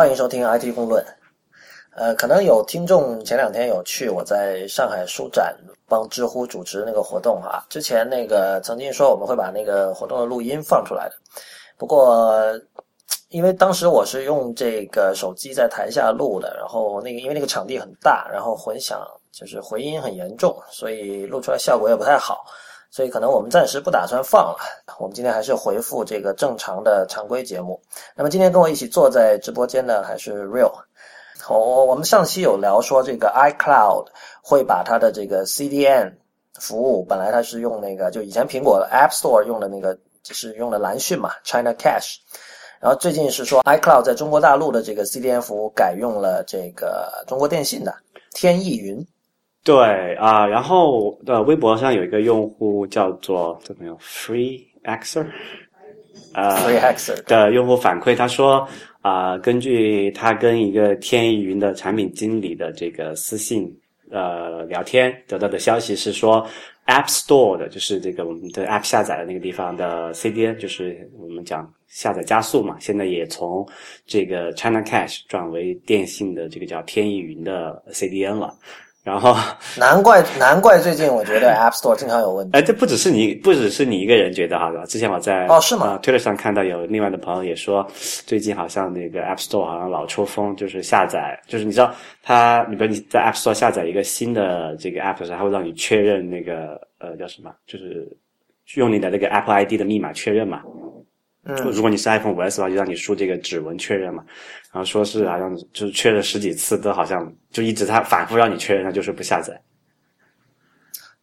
欢迎收听 IT 公论。呃，可能有听众前两天有去我在上海书展帮知乎主持那个活动啊。之前那个曾经说我们会把那个活动的录音放出来的，不过因为当时我是用这个手机在台下录的，然后那个因为那个场地很大，然后混响就是回音很严重，所以录出来效果也不太好。所以可能我们暂时不打算放了。我们今天还是回复这个正常的常规节目。那么今天跟我一起坐在直播间的还是 Real。我我们上期有聊说这个 iCloud 会把它的这个 CDN 服务，本来它是用那个就以前苹果 App Store 用的那个，就是用的蓝讯嘛，China Cache。然后最近是说 iCloud 在中国大陆的这个 CDN 服务改用了这个中国电信的天翼云。对啊，然后的微博上有一个用户叫做怎么样，Free Xer，呃，Free Xer 的用户反馈，他说啊，根据他跟一个天翼云的产品经理的这个私信呃聊天得到的消息是说，App Store 的就是这个我们的 App 下载的那个地方的 CDN，就是我们讲下载加速嘛，现在也从这个 China Cache 转为电信的这个叫天翼云的 CDN 了。然后，难怪难怪最近我觉得 App Store 经常有问题。哎，这不只是你，不只是你一个人觉得哈，之前我在哦是吗？Twitter 上看到有另外的朋友也说，最近好像那个 App Store 好像老抽风，就是下载，就是你知道，它，你比如你在 App Store 下载一个新的这个 App 的时候，它会让你确认那个呃叫什么，就是用你的那个 Apple ID 的密码确认嘛。嗯，如果你是 iPhone 五 S 的话，就让你输这个指纹确认嘛。然后说是好像就是确认十几次都好像就一直他反复让你确认，他就是不下载。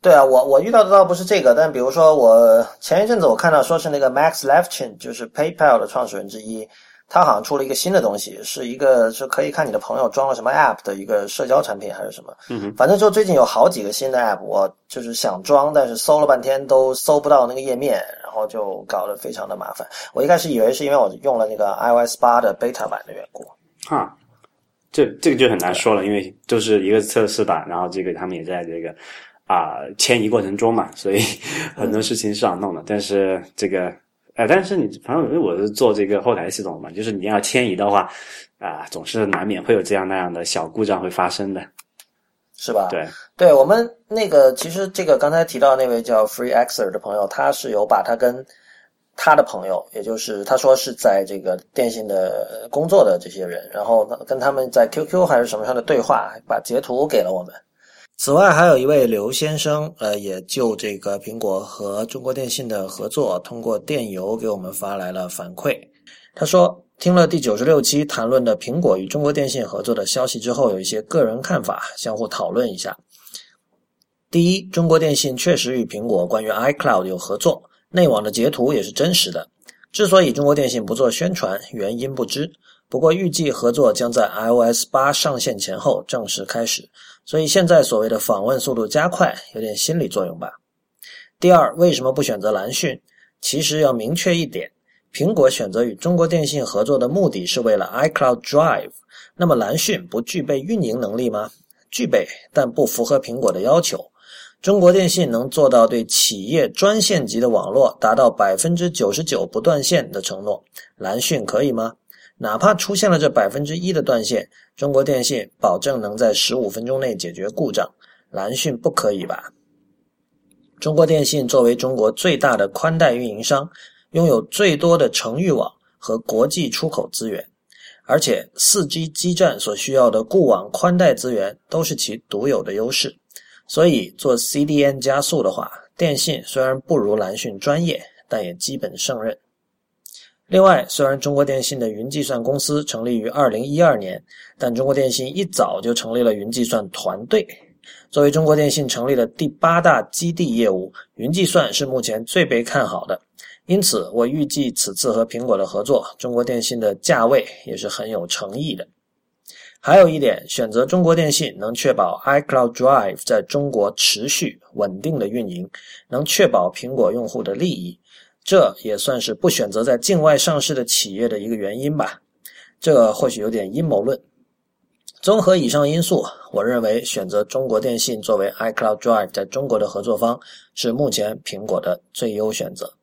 对啊，我我遇到的倒不是这个，但比如说我前一阵子我看到说是那个 Max Levchin，就是 PayPal 的创始人之一。他好像出了一个新的东西，是一个是可以看你的朋友装了什么 App 的一个社交产品还是什么。嗯哼。反正就最近有好几个新的 App，我就是想装，但是搜了半天都搜不到那个页面，然后就搞得非常的麻烦。我一开始以为是因为我用了那个 iOS 八的 beta 版的缘故。哈，这这个就很难说了，因为就是一个测试版，然后这个他们也在这个啊迁移过程中嘛，所以很多事情是要弄的，但是这个。哎，但是你反正因为我是做这个后台系统嘛，就是你要迁移的话，啊，总是难免会有这样那样的小故障会发生的，是吧？对，对我们那个其实这个刚才提到那位叫 Free Xer 的朋友，他是有把他跟他的朋友，也就是他说是在这个电信的工作的这些人，然后跟他们在 QQ 还是什么上的对话，把截图给了我们。此外，还有一位刘先生，呃，也就这个苹果和中国电信的合作，通过电邮给我们发来了反馈。他说，听了第九十六期谈论的苹果与中国电信合作的消息之后，有一些个人看法，相互讨论一下。第一，中国电信确实与苹果关于 iCloud 有合作，内网的截图也是真实的。之所以中国电信不做宣传，原因不知。不过预计合作将在 iOS 八上线前后正式开始，所以现在所谓的访问速度加快，有点心理作用吧。第二，为什么不选择蓝讯？其实要明确一点，苹果选择与中国电信合作的目的是为了 iCloud Drive。那么蓝讯不具备运营能力吗？具备，但不符合苹果的要求。中国电信能做到对企业专线级的网络达到百分之九十九不断线的承诺，蓝讯可以吗？哪怕出现了这百分之一的断线，中国电信保证能在十五分钟内解决故障。蓝讯不可以吧？中国电信作为中国最大的宽带运营商，拥有最多的城域网和国际出口资源，而且四 G 基站所需要的固网宽带资源都是其独有的优势。所以做 CDN 加速的话，电信虽然不如蓝讯专业，但也基本胜任。另外，虽然中国电信的云计算公司成立于二零一二年，但中国电信一早就成立了云计算团队。作为中国电信成立的第八大基地业务，云计算是目前最被看好的。因此，我预计此次和苹果的合作，中国电信的价位也是很有诚意的。还有一点，选择中国电信能确保 iCloud Drive 在中国持续稳定的运营，能确保苹果用户的利益。这也算是不选择在境外上市的企业的一个原因吧。这或许有点阴谋论。综合以上因素，我认为选择中国电信作为 iCloud Drive 在中国的合作方是目前苹果的最优选择。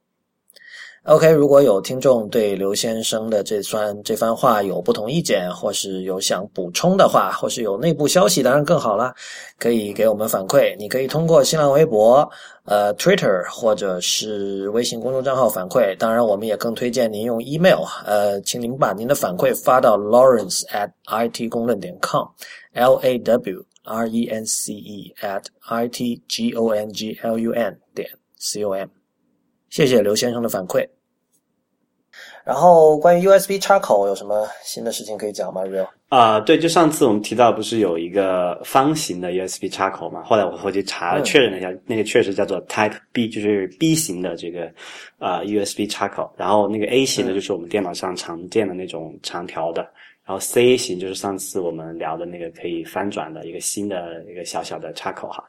OK，如果有听众对刘先生的这番这番话有不同意见，或是有想补充的话，或是有内部消息，当然更好啦，可以给我们反馈。你可以通过新浪微博、呃 Twitter 或者是微信公众账号反馈。当然，我们也更推荐您用 email，呃，请您把您的反馈发到 Lawrence at it 公论点 com，L A W R E N C E at i t g o n g l u n 点 c o m。谢谢刘先生的反馈。然后关于 USB 插口有什么新的事情可以讲吗？Real 啊，对，就上次我们提到不是有一个方形的 USB 插口嘛？后来我回去查确认了一下，那个确实叫做 Type B，就是 B 型的这个啊 USB 插口。然后那个 A 型的就是我们电脑上常见的那种长条的。然后 C 型就是上次我们聊的那个可以翻转的一个新的一个小小的插口哈。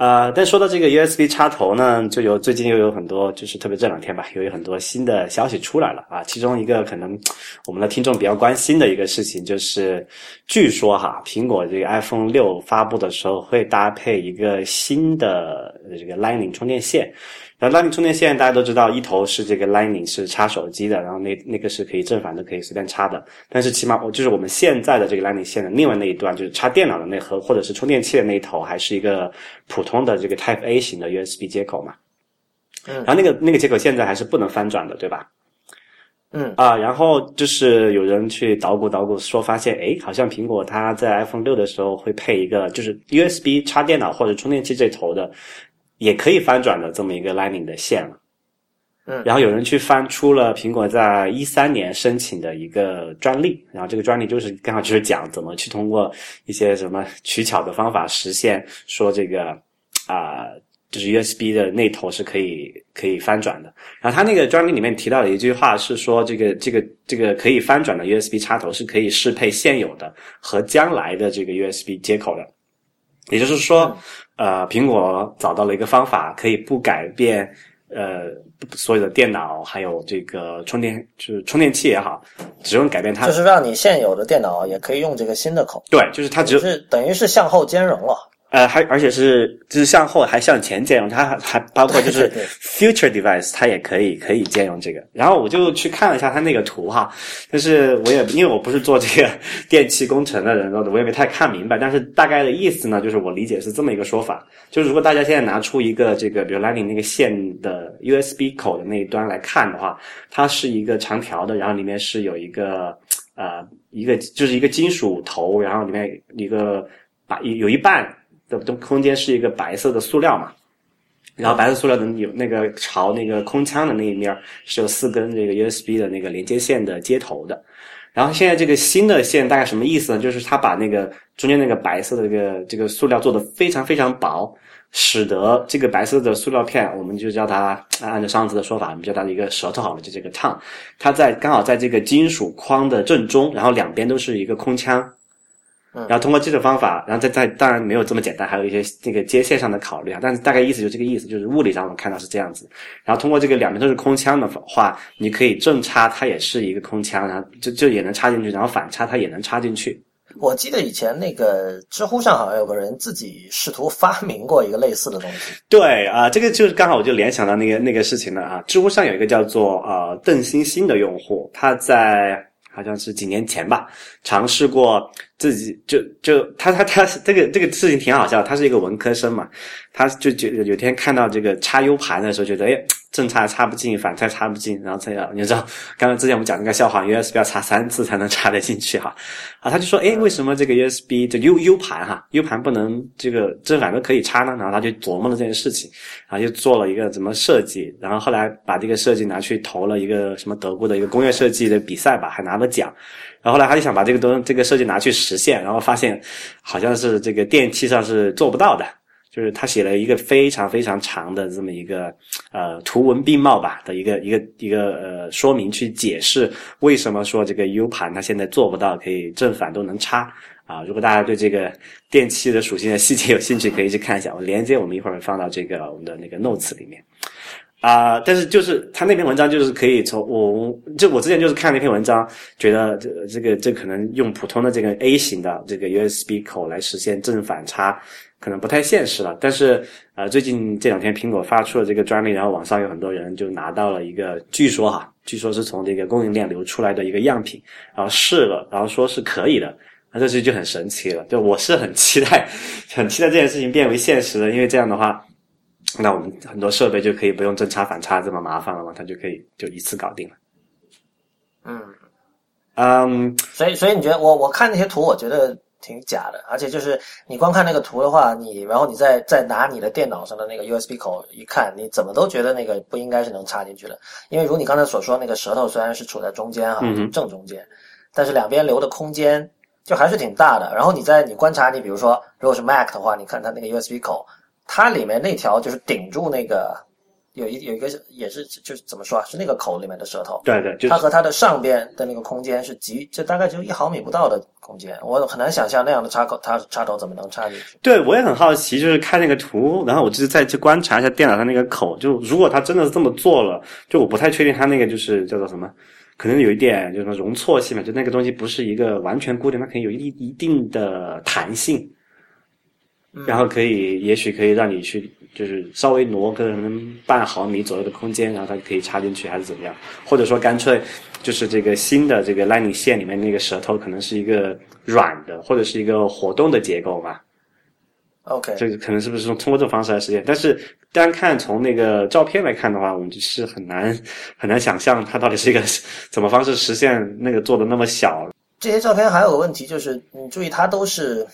呃，但说到这个 USB 插头呢，就有最近又有很多，就是特别这两天吧，又有很多新的消息出来了啊。其中一个可能我们的听众比较关心的一个事情，就是据说哈，苹果这个 iPhone 六发布的时候会搭配一个新的这个 Lightning 充电线。然后 Lightning 充电线大家都知道，一头是这个 Lightning 是插手机的，然后那那个是可以正反都可以随便插的。但是起码我就是我们现在的这个 Lightning 线的另外那一端，就是插电脑的那盒或者是充电器的那一头，还是一个普通的这个 Type A 型的 USB 接口嘛。嗯。然后那个那个接口现在还是不能翻转的，对吧？嗯。啊，然后就是有人去捣鼓捣鼓，说发现，哎，好像苹果它在 iPhone 六的时候会配一个，就是 USB 插电脑或者充电器这头的。也可以翻转的这么一个 Lightning 的线了，嗯，然后有人去翻出了苹果在一三年申请的一个专利，然后这个专利就是刚好就是讲怎么去通过一些什么取巧的方法实现说这个啊，就是 USB 的那头是可以可以翻转的。然后他那个专利里面提到的一句话是说，这个这个这个可以翻转的 USB 插头是可以适配现有的和将来的这个 USB 接口的，也就是说。呃，苹果找到了一个方法，可以不改变呃所有的电脑，还有这个充电，就是充电器也好，只用改变它，就是让你现有的电脑也可以用这个新的口。对，就是它只是等于是向后兼容了。呃，还而且是就是向后还向前兼容，它还包括就是 future device，它也可以可以兼容这个。然后我就去看了一下它那个图哈，就是我也因为我不是做这个 电气工程的人，我也没太看明白。但是大概的意思呢，就是我理解是这么一个说法：，就是如果大家现在拿出一个这个比如 Lightning 那个线的 USB 口的那一端来看的话，它是一个长条的，然后里面是有一个呃一个就是一个金属头，然后里面一个把有有一半。的空间是一个白色的塑料嘛，然后白色塑料的有那个朝那个空腔的那一面是有四根这个 USB 的那个连接线的接头的，然后现在这个新的线大概什么意思呢？就是它把那个中间那个白色的这个这个塑料做的非常非常薄，使得这个白色的塑料片，我们就叫它按照上次的说法，我们叫它一个舌头好了，就这个 tongue，它在刚好在这个金属框的正中，然后两边都是一个空腔。然后通过这种方法，然后再再当然没有这么简单，还有一些这个接线上的考虑啊。但是大概意思就这个意思，就是物理上我们看到是这样子。然后通过这个两边都是空腔的话，你可以正插它也是一个空腔，然后就就也能插进去，然后反插它也能插进去。我记得以前那个知乎上好像有个人自己试图发明过一个类似的东西。对啊，这个就是刚好我就联想到那个那个事情了啊。知乎上有一个叫做呃邓星星的用户，他在。好像是几年前吧，尝试过自己就就他他他这个这个事情挺好笑，他是一个文科生嘛，他就觉有天看到这个插 U 盘的时候，觉得哎。正插插不进，反插插不进，然后这样你知道，刚刚之前我们讲那个笑话，USB 要插三次才能插得进去哈，啊，他就说，哎，为什么这个 USB 的 U U 盘哈，U 盘不能这个正反都可以插呢？然后他就琢磨了这件事情，然后就做了一个怎么设计，然后后来把这个设计拿去投了一个什么德国的一个工业设计的比赛吧，还拿了奖，然后后来他就想把这个东这个设计拿去实现，然后发现好像是这个电器上是做不到的。就是他写了一个非常非常长的这么一个呃图文并茂吧的一个 一个一个呃说明，去解释为什么说这个 U 盘它现在做不到可以正反都能插啊。如果大家对这个电器的属性的细节有兴趣，可以去看一下。我连接我们一会儿放到这个我们的那个 notes 里面啊。但是就是他那篇文章就是可以从我就我之前就是看那篇文章，觉得这这个这可能用普通的这个 A 型的这个 USB 口来实现正反插。可能不太现实了。但是呃，最近这两天苹果发出了这个专利，然后网上有很多人就拿到了一个，据说哈，据说是从这个供应链流出来的一个样品，然后试了，然后说是可以的。那这事就很神奇了。就我是很期待，很期待这件事情变为现实的，因为这样的话，那我们很多设备就可以不用正插反插这么麻烦了嘛，它就可以就一次搞定了。嗯嗯，所以所以你觉得我我看那些图，我觉得挺假的，而且就是你光看那个图的话，你然后你再再拿你的电脑上的那个 USB 口一看，你怎么都觉得那个不应该是能插进去的，因为如你刚才所说，那个舌头虽然是处在中间哈，正中间，但是两边留的空间就还是挺大的。然后你在你观察，你比如说如果是 Mac 的话，你看它那个 USB 口，它里面那条就是顶住那个。有一有一个也是就是怎么说啊？是那个口里面的舌头。对对，它和它的上边的那个空间是极，就大概只有一毫米不到的空间。我很难想象那样的插口，它插头怎么能插进去？对，我也很好奇，就是看那个图，然后我就是再去观察一下电脑上那个口。就如果它真的是这么做了，就我不太确定它那个就是叫做什么，可能有一点就是容错性嘛，就那个东西不是一个完全固定，它可以有一一定的弹性，然后可以也许可以让你去。就是稍微挪个可能半毫米左右的空间，然后它就可以插进去，还是怎么样？或者说干脆就是这个新的这个 Lightning 线里面那个舌头可能是一个软的，或者是一个活动的结构嘛？OK，这个可能是不是通通过这种方式来实现？但是单看从那个照片来看的话，我们就是很难很难想象它到底是一个怎么方式实现那个做的那么小。这些照片还有个问题就是，你注意它都是。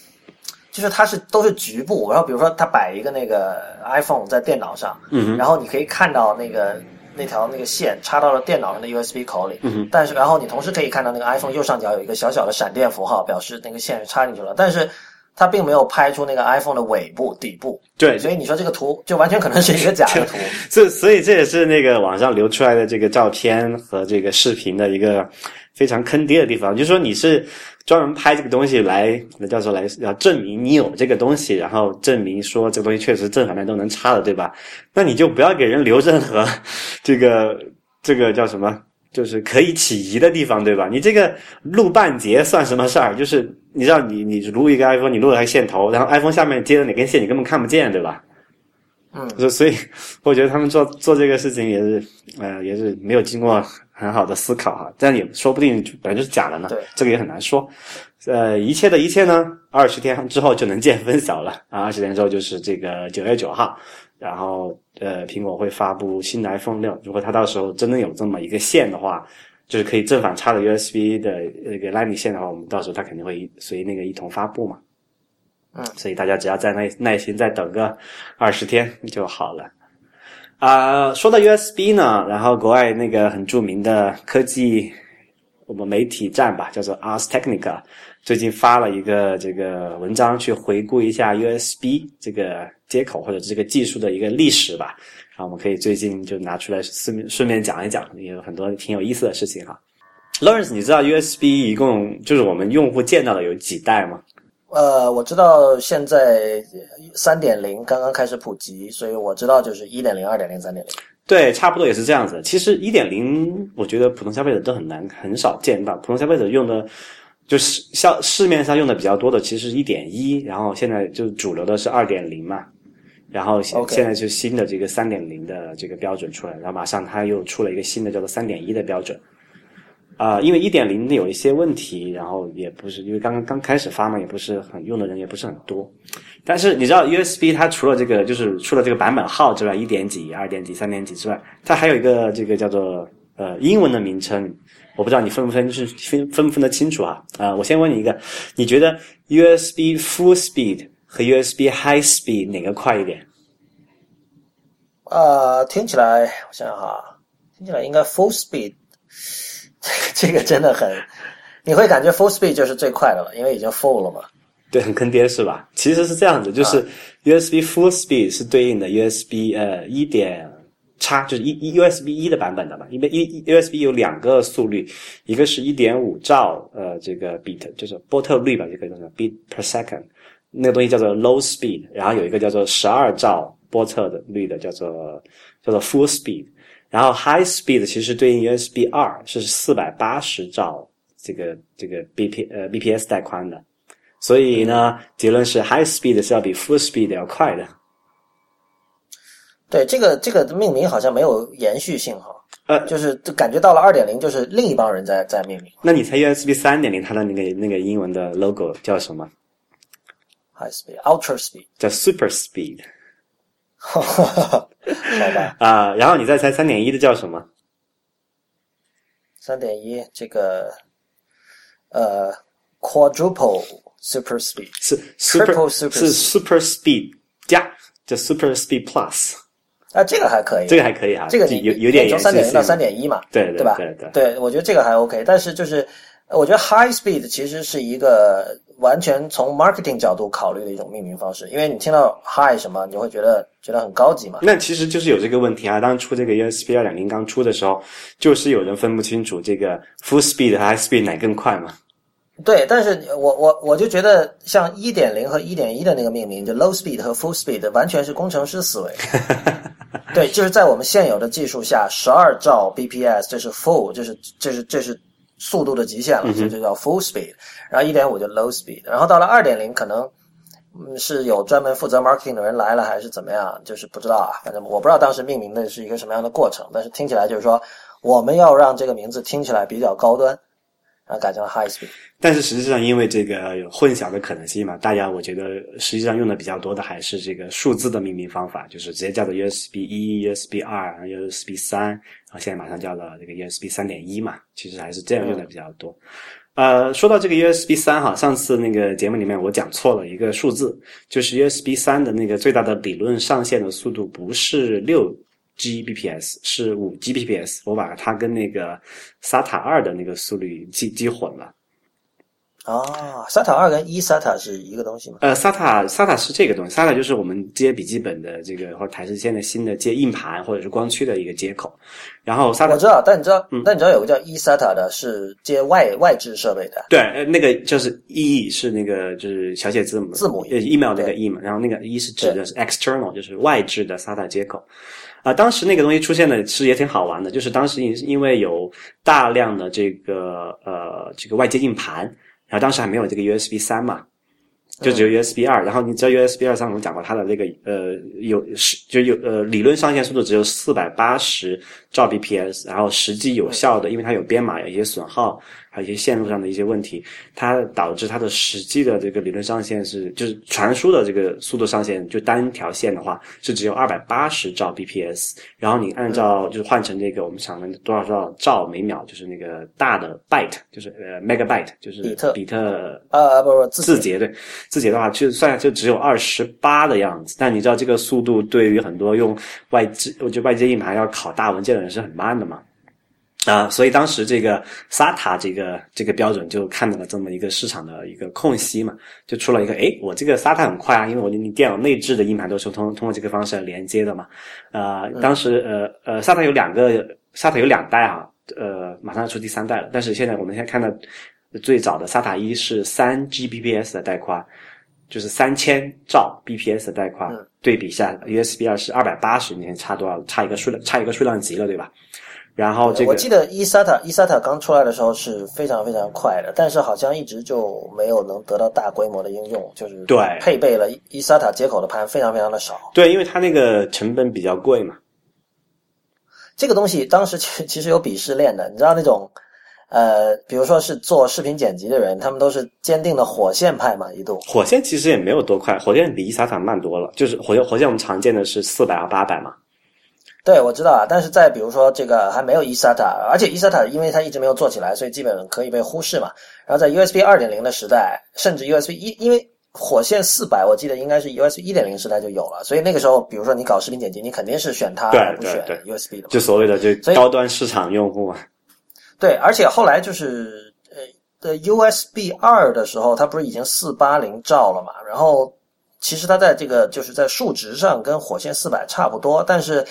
就是它是都是局部，然后比如说它摆一个那个 iPhone 在电脑上，嗯，然后你可以看到那个那条那个线插到了电脑上的 USB 口里，嗯，但是然后你同时可以看到那个 iPhone 右上角有一个小小的闪电符号，表示那个线是插进去了，但是它并没有拍出那个 iPhone 的尾部底部，对，所以你说这个图就完全可能是一个假的图，这所以这也是那个网上流出来的这个照片和这个视频的一个非常坑爹的地方，就是说你是。专门拍这个东西来，那叫做来要证明你有这个东西，然后证明说这个东西确实正反面都能插的，对吧？那你就不要给人留任何 这个这个叫什么，就是可以起疑的地方，对吧？你这个录半截算什么事儿？就是你知道，你你录一个 iPhone，你录了个线头，然后 iPhone 下面接的哪根线你根本看不见，对吧？嗯，所所以 我觉得他们做做这个事情也是，呃，也是没有经过。很好的思考哈，但也说不定本来就是假的呢。对，这个也很难说。呃，一切的一切呢，二十天之后就能见分晓了啊！二十天之后就是这个九月九号，然后呃，苹果会发布新的 iPhone 六。如果它到时候真的有这么一个线的话，就是可以正反插的 USB 的那个 Lightning 线的话，我们到时候它肯定会随那个一同发布嘛。嗯，所以大家只要再耐耐心再等个二十天就好了。啊，说到 USB 呢，然后国外那个很著名的科技我们媒体站吧，叫做 Ars Technica，最近发了一个这个文章，去回顾一下 USB 这个接口或者这个技术的一个历史吧。然后我们可以最近就拿出来顺便顺便讲一讲，也有很多挺有意思的事情哈。Lawrence，你知道 USB 一共就是我们用户见到的有几代吗？呃，我知道现在三点零刚刚开始普及，所以我知道就是一点零、二点零、三点零。对，差不多也是这样子。其实一点零，我觉得普通消费者都很难很少见到。普通消费者用的，就是像市面上用的比较多的，其实一点一，然后现在就主流的是二点零嘛。然后现现在就新的这个三点零的这个标准出来，然后马上它又出了一个新的叫做三点一的标准。啊，因为一点零有一些问题，然后也不是因为刚刚刚开始发嘛，也不是很用的人也不是很多。但是你知道 USB 它除了这个就是除了这个版本号之外，一点几、二点几、三点几之外，它还有一个这个叫做呃英文的名称，我不知道你分不分是分分不分得清楚啊？啊，我先问你一个，你觉得 USB Full Speed 和 USB High Speed 哪个快一点？啊，听起来我想想哈，听起来应该 Full Speed。这个真的很，你会感觉 full speed 就是最快的了，因为已经 full 了嘛。对，很坑爹是吧？其实是这样子，就是 USB full speed 是对应的 USB 呃一点叉，就是一一 USB 一的版本的嘛。因为一 USB 有两个速率，一个是一点五兆呃这个 bit，就是波特率吧，就可以说 bit per second，那个东西叫做 low speed，然后有一个叫做十二兆波特的率的叫做叫做 full speed。然后 high speed 其实对应 USB 二是四百八十兆这个这个 B P 呃 B P S 带宽的，所以呢，结论是 high speed 是要比 full speed 要快的。对，这个这个命名好像没有延续性哈。呃，就是就感觉到了二点零，就是另一帮人在在命名。那你猜 USB 三点零它的那个那个英文的 logo 叫什么？High speed, ultra speed，叫 super speed 好吧。啊、然后你再猜三点一的叫什么？三点一这个呃 quadruple super speed，是 super Triple super 是 super speed 加叫 super speed plus，啊，这个还可以，这个还可以哈，这个你有有点从三点零到三点一嘛，对对吧？对对对，我觉得这个还 OK，但是就是呃我觉得 high speed 其实是一个完全从 marketing 角度考虑的一种命名方式，因为你听到 high 什么，你会觉得觉得很高级嘛。那其实就是有这个问题啊。当初这个 USB 二点零刚出的时候，就是有人分不清楚这个 full speed 和 high speed 哪更快嘛。对，但是我我我就觉得像一点零和一点一的那个命名，就 low speed 和 full speed 完全是工程师思维。对，就是在我们现有的技术下，十二兆 bps 这是 full，这是这是这是速度的极限了，所以就叫 full speed。然后一点五就 low speed，然后到了二点零可能。嗯，是有专门负责 marketing 的人来了，还是怎么样？就是不知道啊。反正我不知道当时命名的是一个什么样的过程，但是听起来就是说，我们要让这个名字听起来比较高端，然后改成 Hi-Speed，。但是实际上，因为这个有混淆的可能性嘛，大家我觉得实际上用的比较多的还是这个数字的命名方法，就是直接叫做 USB 一、USB 二、USB 三，然后现在马上叫了这个 USB 三点一嘛，其实还是这样用的比较多。呃，说到这个 USB 三哈，上次那个节目里面我讲错了一个数字，就是 USB 三的那个最大的理论上限的速度不是六 Gbps，是五 Gbps，我把它跟那个 SATA 二的那个速率记记混了。啊，SATA 二跟一 SATA 是一个东西吗？呃，SATA SATA 是这个东西，SATA 就是我们接笔记本的这个或者台式线的新的接硬盘或者是光驱的一个接口。然后我知道，但你知道，嗯但你知道有个叫 e SATA 的，是接外外置设备的。对，呃那个就是 E 是那个就是小写字母字母呃 email 那个 E 嘛，然后那个 E 是指的是 external，就是外置的 SATA 接口。啊、当时那个东西出现的其实也挺好玩的，就是当时因因为有大量的这个呃这个外接硬盘，然后当时还没有这个 USB 三嘛，就只有 USB 二、然后你知道 USB 二上我们讲过它的那个呃有是就有呃理论上限速度只有四百八十兆 bps，然后实际有效的，因为它有编码有一些损耗，还有一些线路上的一些问题，它导致它的实际的这个理论上限是就是传输的这个速度上限，就单条线的话是只有二百八十兆 bps，然后你按照就是换成这个我们想的多少兆兆每秒，就是那个大的 byte，就是呃 megabyte，就是比特比特呃，不不，字节对字节的话，就算就只有二十八的样子。但你知道这个速度对于很多用外置就外接硬盘要拷大文件的人是很慢的嘛？啊、所以当时这个 SATA 这个这个标准就看到了这么一个市场的一个空隙嘛，就出了一个，哎，我这个 SATA 很快啊，因为我你电脑内置的硬盘都是通通过这个方式来连接的嘛。呃，当时呃呃 SATA 有两个 SATA 有两代哈、呃，马上要出第三代了，但是现在我们现在看到最早的 SATA 一是三 Gbps 的带宽，就是三千兆 bps 的带宽，嗯对比下 USB 二是二百八十，你看差多少？差一个数量，差一个数量级了，对吧？然后这个我记得 e SATA e SATA 刚出来的时候是非常非常快的，但是好像一直就没有能得到大规模的应用，就是对配备了 e SATA 接口的盘非常非常的少。对，因为它那个成本比较贵嘛。这个东西当时其实其实有鄙视链的，你知道那种呃，比如说是做视频剪辑的人，他们都是坚定的火线派嘛，一度。火线其实也没有多快，火线比伊萨塔慢多了。就是火线，火线我们常见的是四百和八百嘛。对，我知道啊，但是在比如说这个还没有 e SATA，而且 e SATA 因为它一直没有做起来，所以基本可以被忽视嘛。然后在 USB 二点零的时代，甚至 USB 一，因为火线四百，我记得应该是 USB 一点零时代就有了，所以那个时候，比如说你搞视频剪辑，你肯定是选它对而不选对 USB 的。就所谓的就高端市场用户嘛。对，而且后来就是呃的 USB 二的时候，它不是已经四八零兆了嘛？然后其实它在这个就是在数值上跟火线四百差不多，但是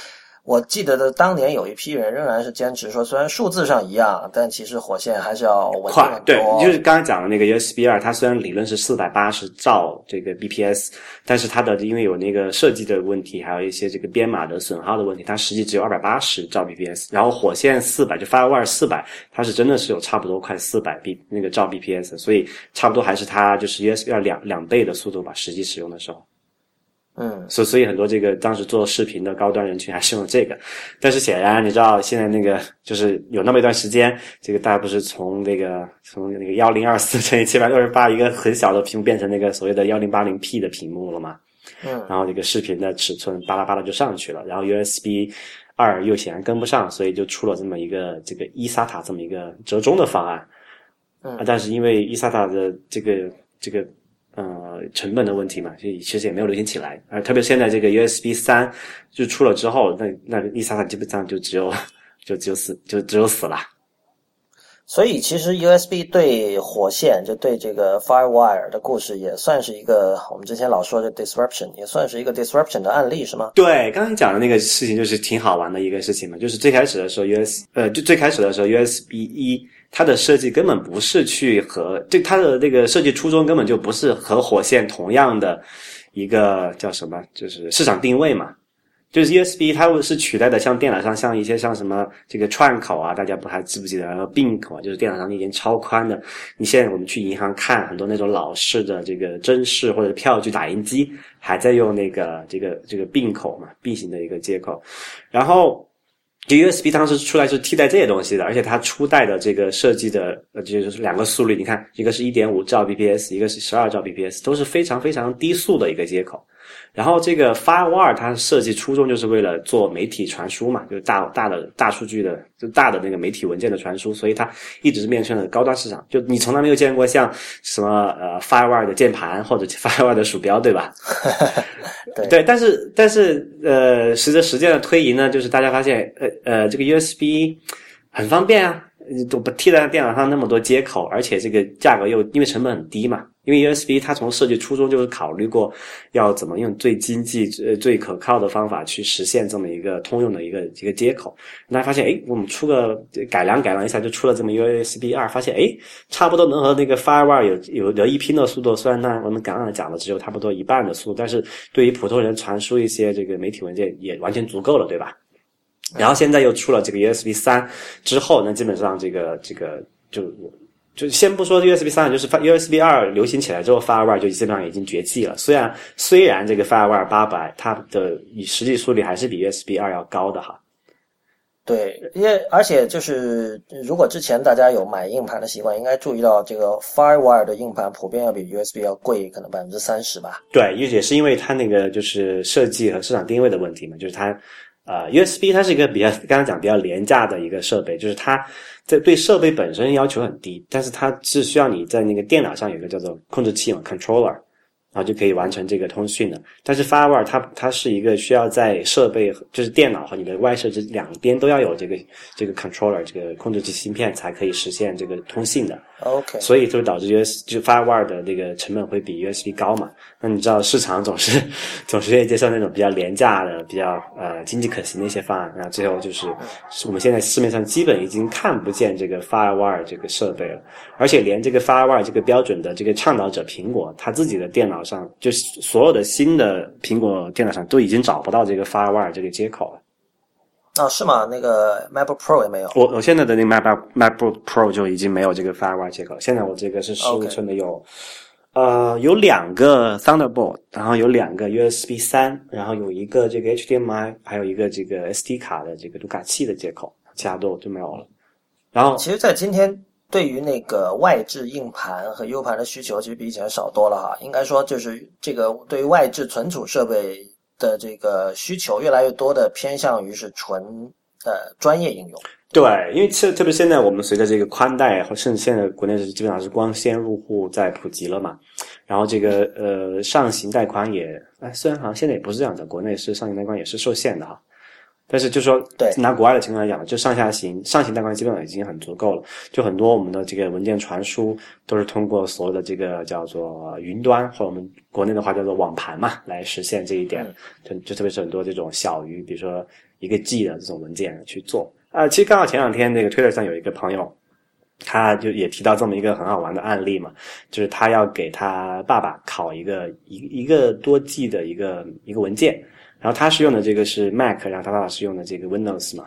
我记得的当年有一批人仍然是坚持说，虽然数字上一样，但其实火线还是要稳定快很多。对，就是刚才讲的那个 USB 二，它虽然理论是四百八十兆这个 bps，但是它的因为有那个设计的问题，还有一些这个编码的损耗的问题，它实际只有二百八十兆 bps。然后火线四百就 FireWire 四百，它是真的是有差不多快四百 b 那个兆 bps，所以差不多还是它就是 USB 二两两倍的速度吧，实际使用的时候。嗯，所所以很多这个当时做视频的高端人群还是用这个，但是显然你知道现在那个就是有那么一段时间，这个大家不是从那个从那个幺零二四乘以七百六十八一个很小的屏幕变成那个所谓的幺零八零 P 的屏幕了嘛？嗯，然后这个视频的尺寸巴拉巴拉就上去了，然后 USB 二又显然跟不上，所以就出了这么一个这个 eSATA 这么一个折中的方案。嗯啊，但是因为 eSATA 的这个这个呃成本的问题嘛，所以其实也没有流行起来。而特别现在这个 USB 三就出了之后，那那 eSATA 基本上就只有 就只有死就只有死了。所以其实 USB 对火线，就对这个 FireWire 的故事，也算是一个我们之前老说的 disruption，也算是一个 disruption 的案例，是吗？对，刚刚讲的那个事情就是挺好玩的一个事情嘛，就是最开始的时候 US 呃，就最开始的时候 USB 一它的设计根本不是去和就它的那个设计初衷根本就不是和火线同样的一个叫什么，就是市场定位嘛。就是 USB 它是取代的，像电脑上像一些像什么这个串口啊，大家不还记不记得？然后并口啊，就是电脑上已经超宽的。你现在我们去银行看很多那种老式的这个针式或者票据打印机，还在用那个这个这个并口嘛，并行的一个接口。然后，就 USB 当时出来是替代这些东西的，而且它初代的这个设计的呃，就是两个速率，你看一个是一点五兆 bps，一个是十二兆 bps，都是非常非常低速的一个接口。然后这个 FireWire 它设计初衷就是为了做媒体传输嘛，就是大大的大数据的，就大的那个媒体文件的传输，所以它一直是面向的高端市场。就你从来没有见过像什么呃 FireWire 的键盘或者 FireWire 的鼠标，对吧？对对，但是但是呃，随着时间的推移呢，就是大家发现呃呃这个 USB 很方便啊，都不替代电脑上那么多接口，而且这个价格又因为成本很低嘛。因为 USB 它从设计初衷就是考虑过要怎么用最经济、呃最可靠的方法去实现这么一个通用的一个一个接口。那发现，哎，我们出个改良改良一下，就出了这么 USB 二，发现哎，差不多能和那个 FireWire 有有得一拼的速度。虽然呢，我们刚刚讲的只有差不多一半的速度，但是对于普通人传输一些这个媒体文件也完全足够了，对吧？然后现在又出了这个 USB 三之后，那基本上这个这个就。就先不说 USB 三，就是 USB 二流行起来之后，FireWire 就基本上已经绝迹了。虽然虽然这个 FireWire 八百它的以实际速率还是比 USB 二要高的哈。对，因为而且就是如果之前大家有买硬盘的习惯，应该注意到这个 FireWire 的硬盘普遍要比 USB 要贵，可能百分之三十吧。对，也也是因为它那个就是设计和市场定位的问题嘛，就是它呃 USB 它是一个比较刚刚讲比较廉价的一个设备，就是它。在对设备本身要求很低，但是它是需要你在那个电脑上有一个叫做控制器嘛，controller，然后就可以完成这个通讯了。但是 FireWire 它它是一个需要在设备就是电脑和你的外设这两边都要有这个这个 controller 这个控制器芯片才可以实现这个通信的。OK，所以就导致 US 就 FireWire 的这个成本会比 USB 高嘛。那你知道市场总是总是愿意接受那种比较廉价的、比较呃经济可行的一些方案。那最后就是我们现在市面上基本已经看不见这个 FireWire 这个设备了，而且连这个 FireWire 这个标准的这个倡导者苹果，它自己的电脑上，就是所有的新的苹果电脑上都已经找不到这个 FireWire 这个接口了。哦，是吗？那个 MacBook Pro 也没有。我我现在的那个 MacBook MacBook Pro 就已经没有这个 FireWire 接口。现在我这个是十五寸的有呃，有两个 Thunderbolt，然后有两个 USB 三，然后有一个这个 HDMI，还有一个这个 SD 卡的这个读卡器的接口，其他都就没有了。然后其实，在今天对于那个外置硬盘和 U 盘的需求，其实比以前少多了哈。应该说，就是这个对于外置存储设备的这个需求，越来越多的偏向于是纯的专业应用。对，因为特特别现在我们随着这个宽带，甚至现在国内是基本上是光纤入户在普及了嘛，然后这个呃上行带宽也，哎，虽然好像现在也不是这样的，国内是上行带宽也是受限的哈。但是就说，对拿国外的情况来讲，就上下行上行带宽基本上已经很足够了。就很多我们的这个文件传输都是通过所有的这个叫做云端，或者我们国内的话叫做网盘嘛，来实现这一点。就就特别是很多这种小于，比如说一个 G 的这种文件去做。啊，其实刚好前两天那个 Twitter 上有一个朋友，他就也提到这么一个很好玩的案例嘛，就是他要给他爸爸拷一个一一个多 G 的一个一个文件。然后他是用的这个是 Mac，然后他爸爸是用的这个 Windows 嘛。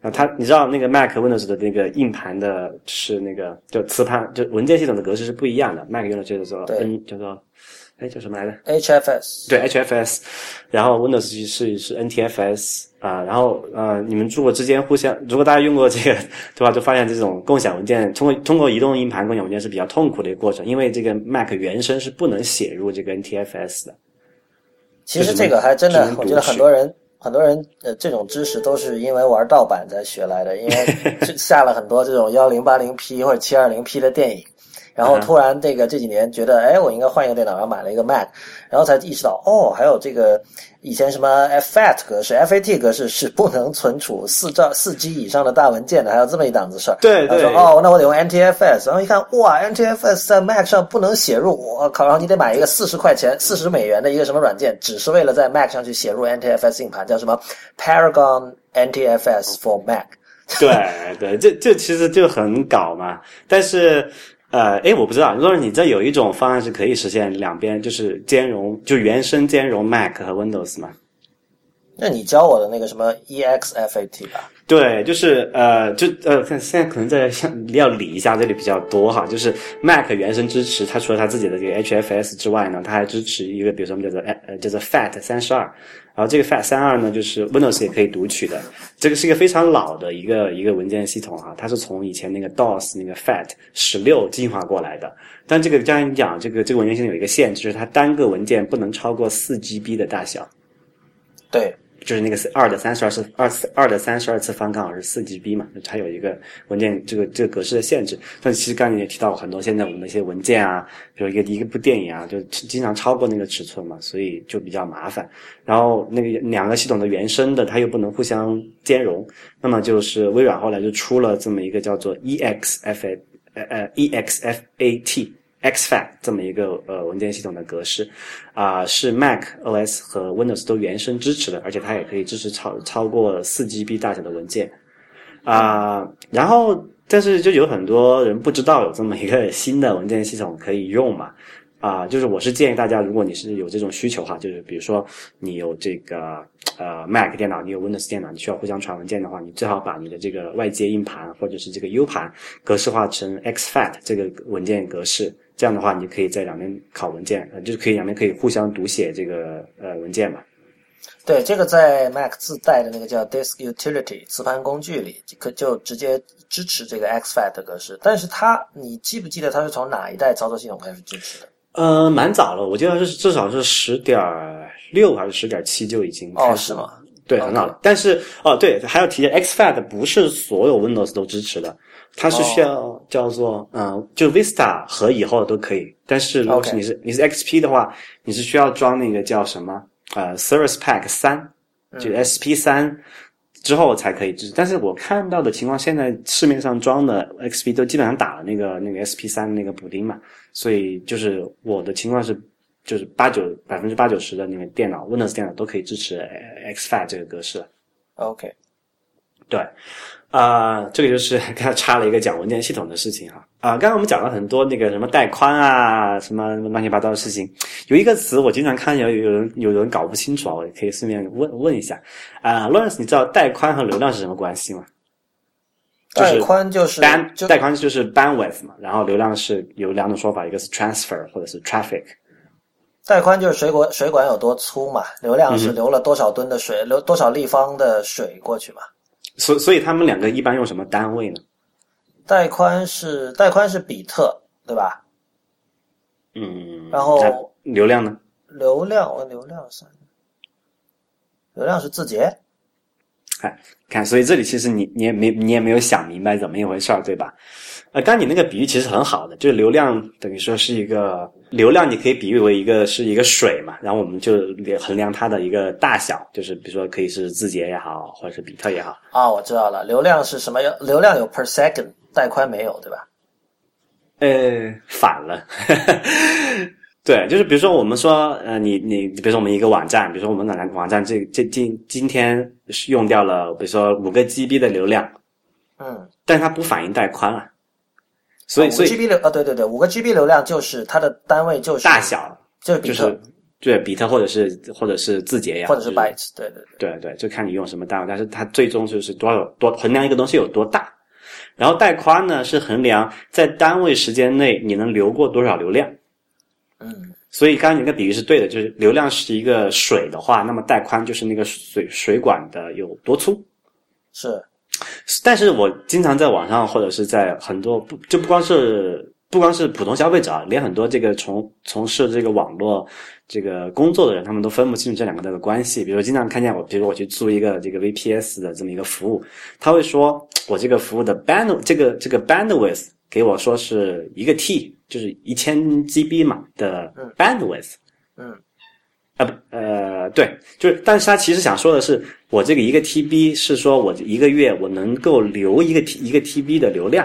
然后他你知道那个 Mac Windows 的那个硬盘的是那个就磁盘就文件系统的格式是不一样的。Mac 用的叫做 N 叫做哎叫什么来着？HFS 对 HFS，然后 Windows 是是 NTFS 啊。然后呃你们如果之间互相如果大家用过这个 对吧，就发现这种共享文件通过通过移动硬盘共享文件是比较痛苦的一个过程，因为这个 Mac 原生是不能写入这个 NTFS 的。其实这个还真的，我觉得很多人很多人呃，这种知识都是因为玩盗版才学来的，因为 下了很多这种幺零八零 P 或者七二零 P 的电影。然后突然这个这几年觉得，哎，我应该换一个电脑，然后买了一个 Mac，然后才意识到，哦，还有这个以前什么 FAT 格式、FAT 格式是不能存储四兆四 G 以上的大文件的，还有这么一档子事儿。对对。说哦，那我得用 NTFS，然后一看，哇，NTFS 在 Mac 上不能写入，我靠，然后你得买一个四十块钱、四十美元的一个什么软件，只是为了在 Mac 上去写入 NTFS 硬盘，叫什么 Paragon NTFS for Mac。对对，这这其实就很搞嘛，但是。呃，哎，我不知道，如果你这有一种方案是可以实现两边就是兼容，就原生兼容 Mac 和 Windows 吗？那你教我的那个什么 EXFAT 吧？对，就是呃，就呃，现在可能在像要理一下，这里比较多哈。就是 Mac 原生支持，它除了它自己的这个 HFS 之外呢，它还支持一个，比如说我们叫做呃叫做 FAT 三十二。然后这个 FAT 三二呢，就是 Windows 也可以读取的。这个是一个非常老的一个一个文件系统哈，它是从以前那个 DOS 那个 FAT 十六进化过来的。但这个刚才你讲，这个这个文件系统有一个限制，就是它单个文件不能超过四 GB 的大小。对。就是那个二的三十二次二次二的三十二次方刚好是四 GB 嘛，它有一个文件这个这个格式的限制。但其实刚才也提到很多，现在我们的一些文件啊，比如一个一个部电影啊，就经常超过那个尺寸嘛，所以就比较麻烦。然后那个两个系统的原生的，它又不能互相兼容，那么就是微软后来就出了这么一个叫做 EXFA 呃呃 EXFAT。Xfat 这么一个呃文件系统的格式，啊是 Mac OS 和 Windows 都原生支持的，而且它也可以支持超超过四 GB 大小的文件，啊，然后但是就有很多人不知道有这么一个新的文件系统可以用嘛，啊，就是我是建议大家，如果你是有这种需求哈，就是比如说你有这个呃 Mac 电脑，你有 Windows 电脑，你需要互相传文件的话，你最好把你的这个外接硬盘或者是这个 U 盘格式化成 Xfat 这个文件格式。这样的话，你可以在两边拷文件，呃，就是可以两边可以互相读写这个呃文件嘛。对，这个在 Mac 自带的那个叫 Disk Utility 磁盘工具里，可就直接支持这个 exFAT 格式。但是它，你记不记得它是从哪一代操作系统开始支持的？呃，蛮早了，我记得是至少是十点六还是十点七就已经开始了。对，很好。但是哦，对，还要提下 XFAT 不是所有 Windows 都支持的。它是需要叫做嗯，就 Vista 和以后都可以，但是如果是你是你是 XP 的话，你是需要装那个叫什么呃 Service Pack 三，就 SP 三之后才可以支持。但是我看到的情况，现在市面上装的 XP 都基本上打了那个那个 SP 三那个补丁嘛，所以就是我的情况是，就是八九百分之八九十的那个电脑 Windows 电脑都可以支持 exFAT 这个格式。OK，对。啊，这个就是 刚才插了一个讲文件系统的事情哈。啊，刚刚我们讲了很多那个什么带宽啊，什么乱七八糟的事情。有一个词我经常看有有人有人搞不清楚啊，我可以顺便问问一下。啊，Lawrence，你知道带宽和流量是什么关系吗？带宽就是单带宽就是 bandwidth 嘛，然后流量是有两种说法，一个是 transfer 或者是 traffic。带宽就是水管水管有多粗嘛，流量是流了多少吨的水，流多少立方的水过去嘛。所所以他们两个一般用什么单位呢？带宽是带宽是比特，对吧？嗯。然后流量呢？流量我流量是流量是字节。看看，所以这里其实你你也没你也没有想明白怎么一回事儿，对吧？呃，刚你那个比喻其实很好的，就是流量等于说是一个流量，你可以比喻为一个是一个水嘛，然后我们就衡量它的一个大小，就是比如说可以是字节也好，或者是比特也好。啊，我知道了，流量是什么？流量有 per second，带宽没有，对吧？呃，反了。对，就是比如说我们说，呃，你你比如说我们一个网站，比如说我们哪个网站这这今今天是用掉了，比如说五个 GB 的流量，嗯，但它不反映带宽啊。所以，五所以 GB 流啊，对对对，五个 GB 流量就是它的单位就是大小就是比特、就是对比特或者是或者是字节呀，或者是 bytes，对对对，对对，就看你用什么单位，但是它最终就是多少多衡量一个东西有多大，然后带宽呢是衡量在单位时间内你能流过多少流量。嗯。所以刚刚你那个比喻是对的，就是流量是一个水的话，那么带宽就是那个水水管的有多粗。是，但是我经常在网上或者是在很多不就不光是不光是普通消费者啊，连很多这个从从事这个网络这个工作的人，他们都分不清楚这两个的关系。比如经常看见我，比如我去租一个这个 VPS 的这么一个服务，他会说我这个服务的 band 这个这个 bandwidth 给我说是一个 T，就是一千 GB 嘛的 bandwidth。嗯啊不，呃，对，就是，但是他其实想说的是，我这个一个 TB 是说我一个月我能够留一个 T 一个 TB 的流量，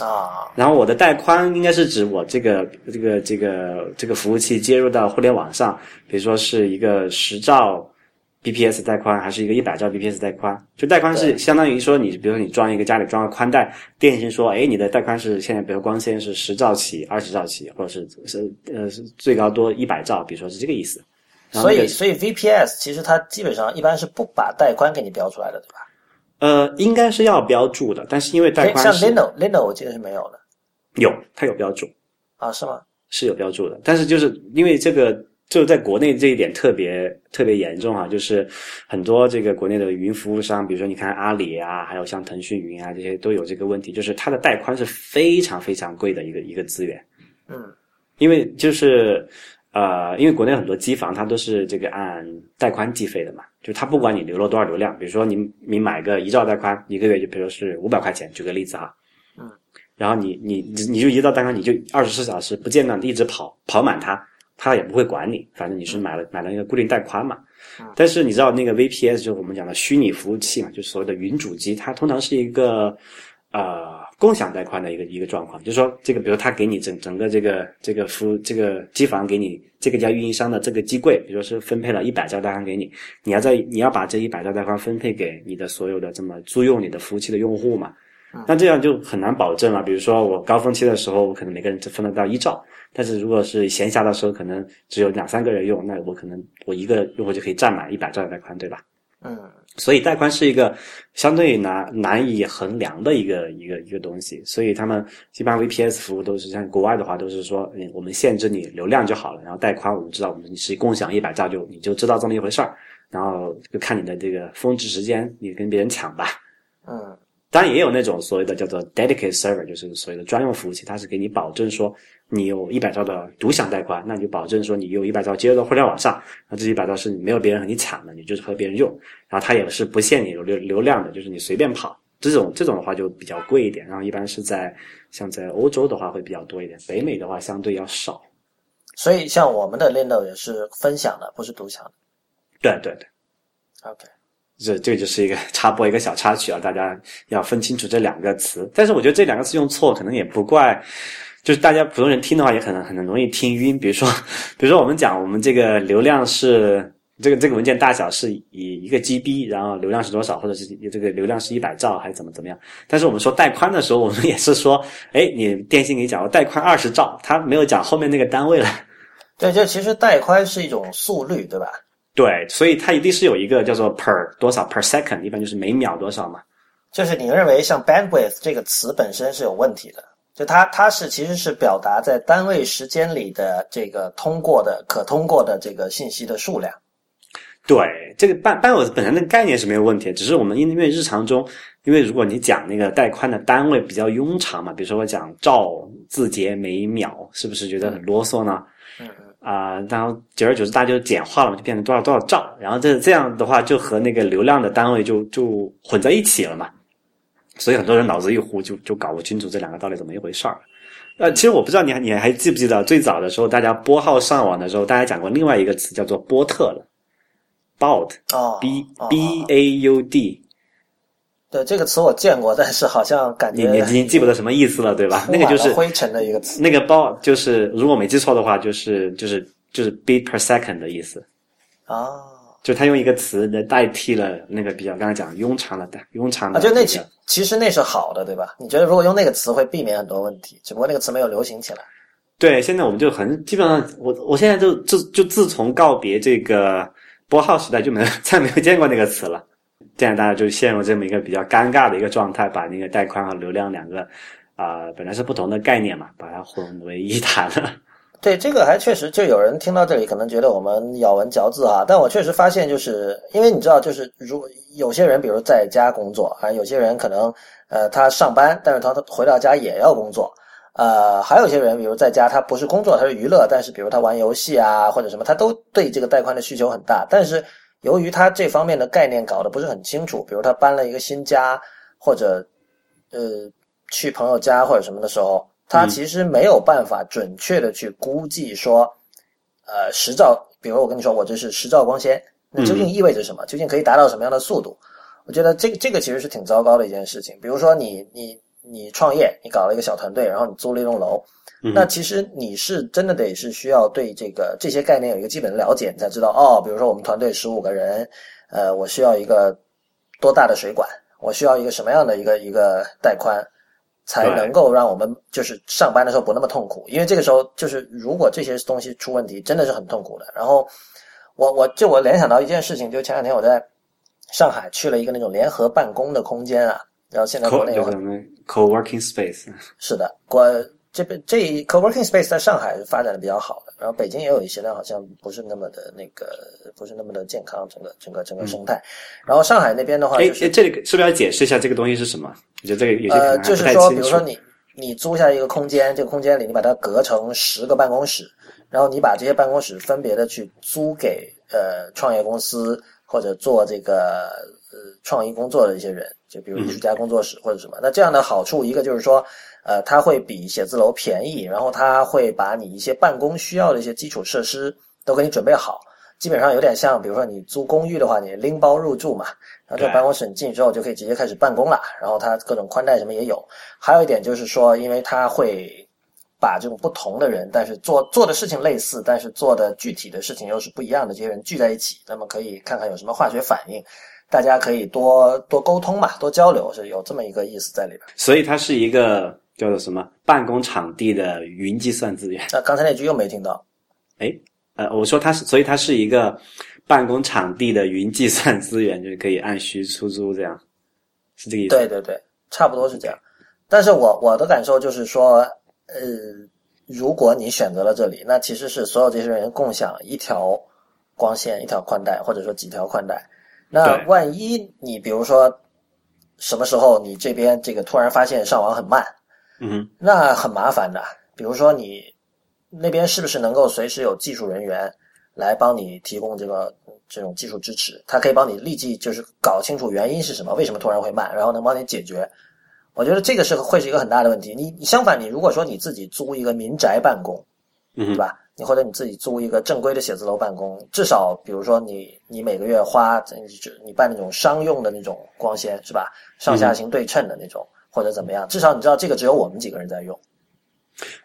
啊，然后我的带宽应该是指我这个这个这个这个服务器接入到互联网上，比如说是一个十兆 bps 带宽，还是一个一百兆 bps 带宽？就带宽是相当于说你，比如说你装一个家里装个宽带，电信说，哎，你的带宽是现在比如光纤是十兆起、二十兆起，或者是是呃是最高多一百兆，比如说是这个意思。所以所以 VPS 其实它基本上一般是不把带宽给你标出来的，对吧？呃，应该是要标注的，但是因为带宽像 Lino Lino 我记得是没有的有，它有标注。啊，是吗？是有标注的，但是就是因为这个，就在国内这一点特别特别严重啊，就是很多这个国内的云服务商，比如说你看阿里啊，还有像腾讯云啊这些都有这个问题，就是它的带宽是非常非常贵的一个一个资源，嗯因为就是呃，因为国内很多机房它都是这个按带宽计费的嘛，就它不管你流了多少流量，比如说你你买个一兆带宽，一个月就比如是五百块钱，举个例子哈，嗯，然后你你你你就一兆带宽，你就二十四小时不间断的一直跑跑满它，它也不会管你，反正你是买了买了一个固定带宽嘛。但是你知道那个 VPS 就是我们讲的虚拟服务器嘛，就是所谓的云主机，它通常是一个呃共享带宽的一个一个状况，就是说这个比如他给你整整个这个这个服务这个机房给你这个家运营商的这个机柜，比如说是分配了一百兆带宽给你，你要在你要把这一百兆带宽分配给你的所有的这么租用你的服务器的用户嘛。那这样就很难保证了。比如说我高峰期的时候，我可能每个人只分得到一兆，但是如果是闲暇的时候，可能只有两三个人用，那我可能我一个用户就可以占满一百兆的带宽，对吧？嗯。所以带宽是一个相对难难以衡量的一个一个一个东西，所以他们一般 VPS 服务都是像国外的话，都是说，嗯，我们限制你流量就好了，然后带宽我们知道，我们你是共享一百兆就你就知道这么一回事儿，然后就看你的这个峰值时间，你跟别人抢吧。嗯。当然也有那种所谓的叫做 dedicated server，就是所谓的专用服务器，它是给你保证说你有一百兆的独享带宽，那你就保证说你有一百兆接入到互联网上，那这一百兆是你没有别人和你抢的，你就是和别人用，然后它也是不限你流流流量的，就是你随便跑。这种这种的话就比较贵一点，然后一般是在像在欧洲的话会比较多一点，北美的话相对要少。所以像我们的 Lino 也是分享的，不是独享的。对对对。OK，这这个就是一个 插播一个小插曲啊，大家要分清楚这两个词。但是我觉得这两个词用错，可能也不怪，就是大家普通人听的话也很很容易听晕。比如说，比如说我们讲我们这个流量是这个这个文件大小是以一个 GB，然后流量是多少，或者是这个流量是一百兆还是怎么怎么样。但是我们说带宽的时候，我们也是说，哎，你电信给你讲我带宽二十兆，它没有讲后面那个单位了。对，就其实带宽是一种速率，对吧？对，所以它一定是有一个叫做 per 多少 per second，一般就是每秒多少嘛。就是你认为像 bandwidth 这个词本身是有问题的，就它它是其实是表达在单位时间里的这个通过的可通过的这个信息的数量。对，这个半半我本身的概念是没有问题，只是我们因为日常中，因为如果你讲那个带宽的单位比较庸长嘛，比如说我讲兆、字节每秒，是不是觉得很啰嗦呢？嗯嗯啊、然后久而久之大家就简化了嘛，就变成多少多少兆，然后这这样的话就和那个流量的单位就就混在一起了嘛，所以很多人脑子一糊就就搞不清楚这两个到底怎么一回事儿。呃，其实我不知道你还你还记不记得最早的时候，大家拨号上网的时候，大家讲过另外一个词叫做波特了，baud 哦 b 哦 b a u d，对这个词我见过，但是好像感觉你已经记不得什么意思了，对吧？那个就是灰尘的一个词那个 baud 就是如果没记错的话，就是就是就是 beat per second 的意思，啊就他用一个词来代替了那个比较刚才讲庸常的庸常的啊，就那其其实那是好的，对吧？你觉得如果用那个词会避免很多问题，只不过那个词没有流行起来。对，现在我们就很基本上，我我现在就就就自从告别这个拨号时代，就没有再没有见过那个词了。现在大家就陷入这么一个比较尴尬的一个状态，把那个带宽和流量两个啊、本来是不同的概念嘛，把它混为一谈了。对，这个还确实，就有人听到这里可能觉得我们咬文嚼字啊，但我确实发现，就是因为你知道，就是如有些人，比如在家工作啊，有些人可能呃他上班，但是他他回到家也要工作，呃，还有一些人，比如在家他不是工作，他是娱乐，但是比如他玩游戏啊或者什么，他都对这个带宽的需求很大，但是由于他这方面的概念搞得不是很清楚，比如他搬了一个新家或者呃去朋友家或者什么的时候，他其实没有办法准确的去估计说，呃，十兆，比如我跟你说我这是十兆光纤，那究竟意味着什么？究竟可以达到什么样的速度？我觉得这个这个其实是挺糟糕的一件事情。比如说你你你创业，你搞了一个小团队，然后你租了一栋楼，嗯那其实你是真的得是需要对这个这些概念有一个基本的了解，你才知道哦。比如说我们团队十五个人，呃，我需要一个多大的水管，我需要一个什么样的一个一个带宽，才能够让我们就是上班的时候不那么痛苦。因为这个时候就是如果这些东西出问题，真的是很痛苦的。然后我我就我联想到一件事情，就前两天我在上海去了一个那种联合办公的空间啊，然后现在国内有很就是我们 co-working space，是的，国这边这 co-working space 在上海发展的比较好的，然后北京也有一些，但好像不是那么的那个，不是那么的健康，整个整个整个生态。然后上海那边的话，哎就是哎，这里是不是要解释一下这个东西是什么？我觉得这个有些呃，就是说。比如说你你租下一个空间，这个空间里你把它隔成十个办公室，然后你把这些办公室分别的去租给呃创业公司或者做这个呃创意工作的一些人，就比如艺术家工作室或者什么。那这样的好处，一个就是说，呃，它会比写字楼便宜，然后它会把你一些办公需要的一些基础设施都给你准备好。基本上有点像，比如说你租公寓的话，你拎包入住嘛，然后这个办公室你进去之后就可以直接开始办公了，然后它各种宽带什么也有。还有一点就是说，因为它会把这种不同的人，但是做做的事情类似，但是做的具体的事情又是不一样的这些人聚在一起，那么可以看看有什么化学反应，大家可以多多沟通嘛，多交流，是有这么一个意思在里边。所以它是一个叫做什么办公场地的云计算资源。那刚才那句又没听到，哎，呃，我说它是，所以它是一个办公场地的云计算资源，就是可以按需出租，这样是这个意思。对对对，差不多是这样。但是我我的感受就是说，呃，如果你选择了这里，那其实是所有这些人共享一条光线、一条宽带，或者说几条宽带。那万一你比如说什么时候你这边这个突然发现上网很慢，嗯，那很麻烦的。比如说你那边是不是能够随时有技术人员来帮你提供这个这种技术支持？他可以帮你立即就是搞清楚原因是什么，为什么突然会慢，然后能帮你解决。我觉得这个是会是一个很大的问题。你你相反，你如果说你自己租一个民宅办公，嗯，对吧？你或者你自己租一个正规的写字楼办公，至少比如说你你每个月花你你办那种商用的那种光纤是吧？上下行对称的那种，或者怎么样？至少你知道这个只有我们几个人在用。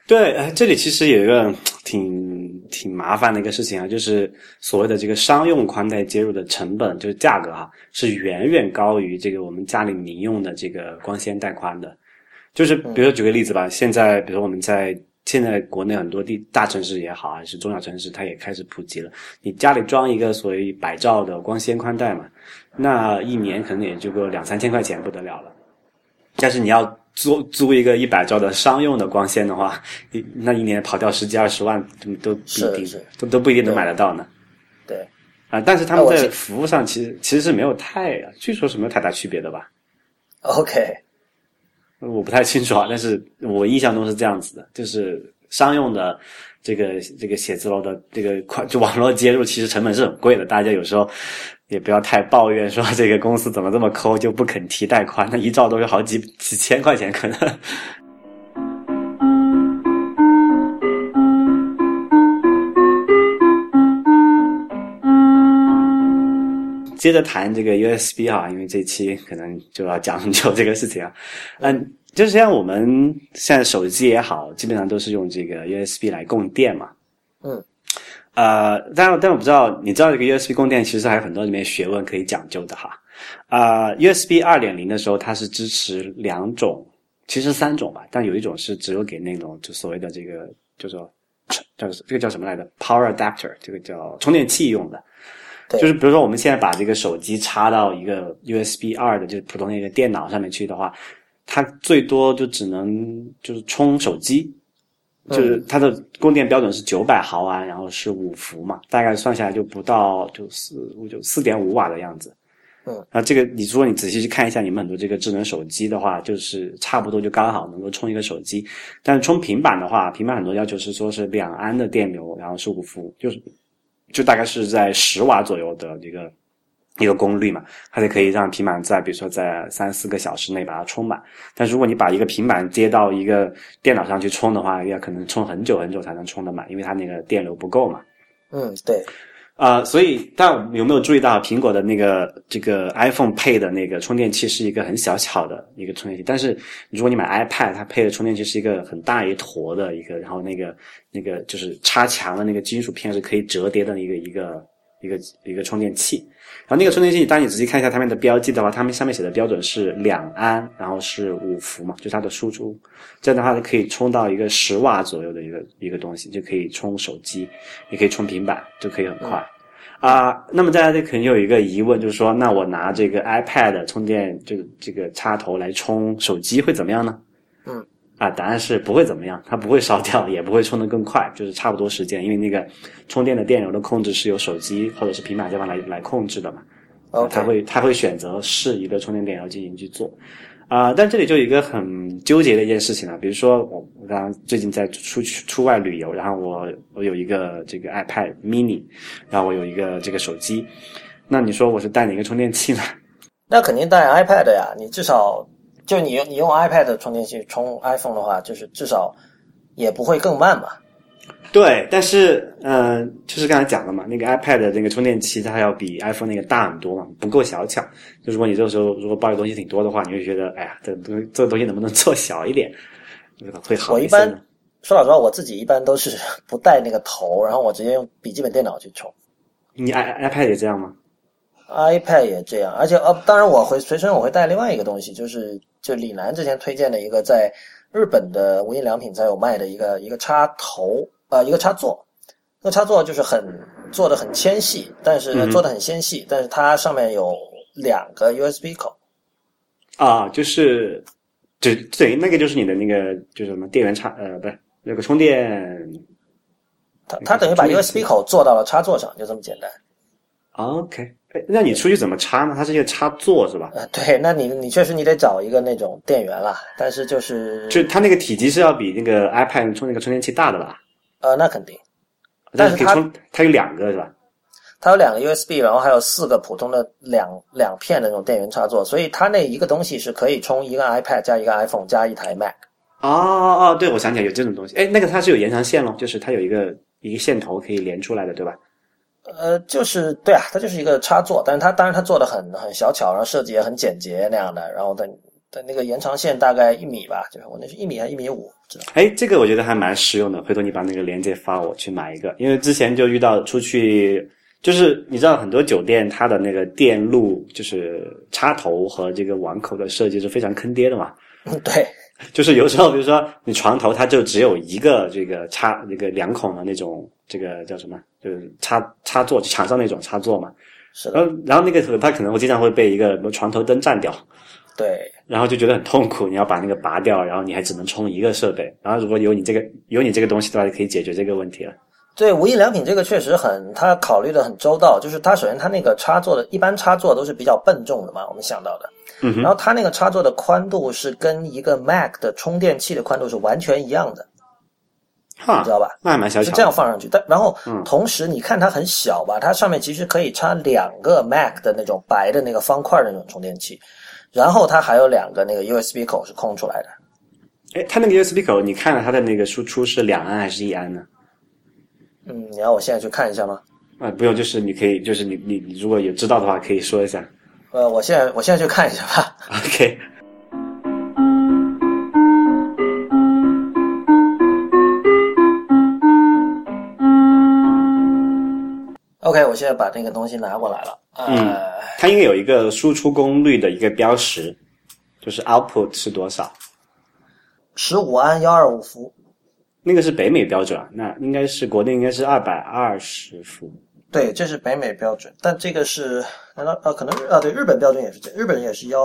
对，呃，这里其实有一个 挺挺麻烦的一个事情啊，就是所谓的这个商用宽带接入的成本，就是价格哈、是远远高于这个我们家里民用的这个光纤带宽的。就是比如说举个例子吧，现在比如说我们在现在国内很多地大城市也好，还是中小城市，它也开始普及了。你家里装一个所谓百兆的光纤宽带嘛，那一年可能也就个两三千块钱不得了了。但是你要租租一个一百兆的商用的光纤的话，一那一年跑掉十几二十万都都不一定是是，都都不一定能买得到呢。对，啊，但是他们在服务上其实其实是没有太，据说是没有太大区别的吧？OK，我不太清楚啊，但是我印象中是这样子的，就是商用的这个这个写字楼的这个快就网络接入，其实成本是很贵的。大家有时候也不要太抱怨说这个公司怎么这么抠，就不肯提贷款，那一兆都是好几几千块钱可能。接着谈这个 USB 哈，因为这期可能就要讲很久这个事情啊。嗯，就是像我们现在手机也好，基本上都是用这个 USB 来供电嘛。嗯。呃，但但我不知道，你知道这个 USB 供电其实还有很多里面学问可以讲究的哈。啊，USB 二点零的时候它是支持两种，其实三种吧，但有一种是只有给那种就所谓的这个叫做叫这个叫什么来着？Power Adapter，这个叫充电器用的。就是比如说，我们现在把这个手机插到一个 USB 二的，就是普通的一个电脑上面去的话，它最多就只能就是充手机，就是它的供电标准是九百毫安，然后是五伏嘛，大概算下来就不到就四五就四点五瓦的样子。嗯，那，这个你如果你仔细去看一下你们很多这个智能手机的话，就是差不多就刚好能够充一个手机。但是充平板的话，平板很多要求是说是两安的电流，然后是五伏，就是。就大概是在十瓦左右的这个一个功率嘛，它就可以让平板在比如说在三四个小时内把它充满。但如果你把一个平板接到一个电脑上去充的话，要可能充很久很久才能充得满，因为它那个电流不够嘛。嗯，对。啊，所以，但有没有注意到苹果的那个这个 iPhone 配的那个充电器是一个很小巧的一个充电器，但是如果你买 iPad，它配的充电器是一个很大一坨的一个，然后那个那个就是插墙的那个金属片是可以折叠的一个一个一个一个充电器。然后那个充电器，当你仔细看一下它们的标记的话，它们上面写的标准是两安，然后是五伏嘛，就是它的输出。这样的话，可以充到一个十瓦左右的一个一个东西，就可以充手机，也可以充平板，就可以很快。啊，那么大家肯定有一个疑问，就是说，那我拿这个 iPad 充电这个这个插头来充手机会怎么样呢？嗯，啊，答案是不会怎么样，它不会烧掉，也不会充得更快，就是差不多时间，因为那个充电的电流的控制是由手机或者是平板这方来来控制的嘛。哦，它会它会选择适宜的充电电流进行去做。啊，但这里就有一个很纠结的一件事情了，比如说我我刚刚最近在出去出外旅游，然后我我有一个这个 iPad mini，然后我有一个这个手机，那你说我是带哪个充电器呢？那肯定带 iPad 呀，你至少就你你用 iPad 充电器充 iPhone 的话，就是至少也不会更慢嘛。对，但是，嗯，就是刚才讲的嘛，那个 iPad 的那个充电器，它要比 iPhone 那个大很多嘛，不够小巧。就如果你这个时候如果抱的东西挺多的话，你会觉得，哎呀，这东这个东西能不能 做小一点，会好一些。我一般说老实话，我自己一般都是 不带那个头，然后我直接用笔记本电脑去充。你 i iPad 也这样吗？iPad 也这样，而且呃，当然我会随身我会带另外一个东西，就是就李楠之前推荐的一个在日本的无印良品才有卖的一个一个插头。呃，一个插座，那个插座就是很做的很纤细，但是做的很纤细，但是它上面有两个 USB 口。啊，就是就等于那个就是你的那个就是什么电源插呃，不是那个充电。它它等于把 USB 口做到了插座上，就这么简单。OK，哎，那你出去怎么插呢？它是一个插座是吧？呃，对，那你你确实你得找一个那种电源了，但是就是就它那个体积是要比那个 iPad 充那个充电器大的吧？呃，那肯定，但是它它有两个是吧？它有两个 USB，然后还有四个普通的两两片的那种电源插座，所以它那一个东西是可以充一个 iPad 加一个 iPhone 加一台 Mac。哦哦哦，对，我想起来有这种东西。哎，那个它是有延长线咯，就是它有一个一个线头可以连出来的，对吧？呃，就是对啊，它就是一个插座，但是它当然它做的很很小巧，然后设计也很简洁那样的，然后等。的那个延长线大概一米吧，就是我那是一米还一米五，知道？哎，这个我觉得还蛮实用的。回头你把那个链接发我去买一个，因为之前就遇到出去，就是你知道很多酒店它的那个电路就是插头和这个网口的设计是非常坑爹的嘛。对，就是有时候比如说你床头它就只有一个这个插那个两孔的那种这个叫什么，就是插插座墙上那种插座嘛。是。然后然后那个它可能会经常会被一个什么床头灯占掉。对，然后就觉得很痛苦，你要把那个拔掉，然后你还只能充一个设备。然后如果有你这个有你这个东西的话，就可以解决这个问题了。对，无印良品这个确实很，它考虑的很周到。就是它首先它那个插座的，一般插座都是比较笨重的嘛，我们想到的。嗯。然后它那个插座的宽度是跟一个 Mac 的充电器的宽度是完全一样的。哈你知道吧？那还蛮小巧。是这样放上去，但然后嗯同时你看它很小吧，它上面其实可以插两个 Mac 的那种白的那个方块的那种充电器，然后它还有两个那个 USB 口是空出来的。哎，它那个 USB 口，你看了它的那个输出是两安还是一安呢？嗯，你要我现在去看一下吗？啊、不用，就是你可以，就是你你你如果有知道的话，可以说一下。呃，我现在我现在去看一下吧。OK，OK，我现在把那个东西拿过来了。呃，嗯它应该有一个输出功率的一个标识，就是 output 是多少。十五安幺二五伏。那个是北美标准啊，那应该是国内应该是二百二十伏。对，这是北美标准，但这个是难道呃？可能啊，对，日本标准也是这，日本也是幺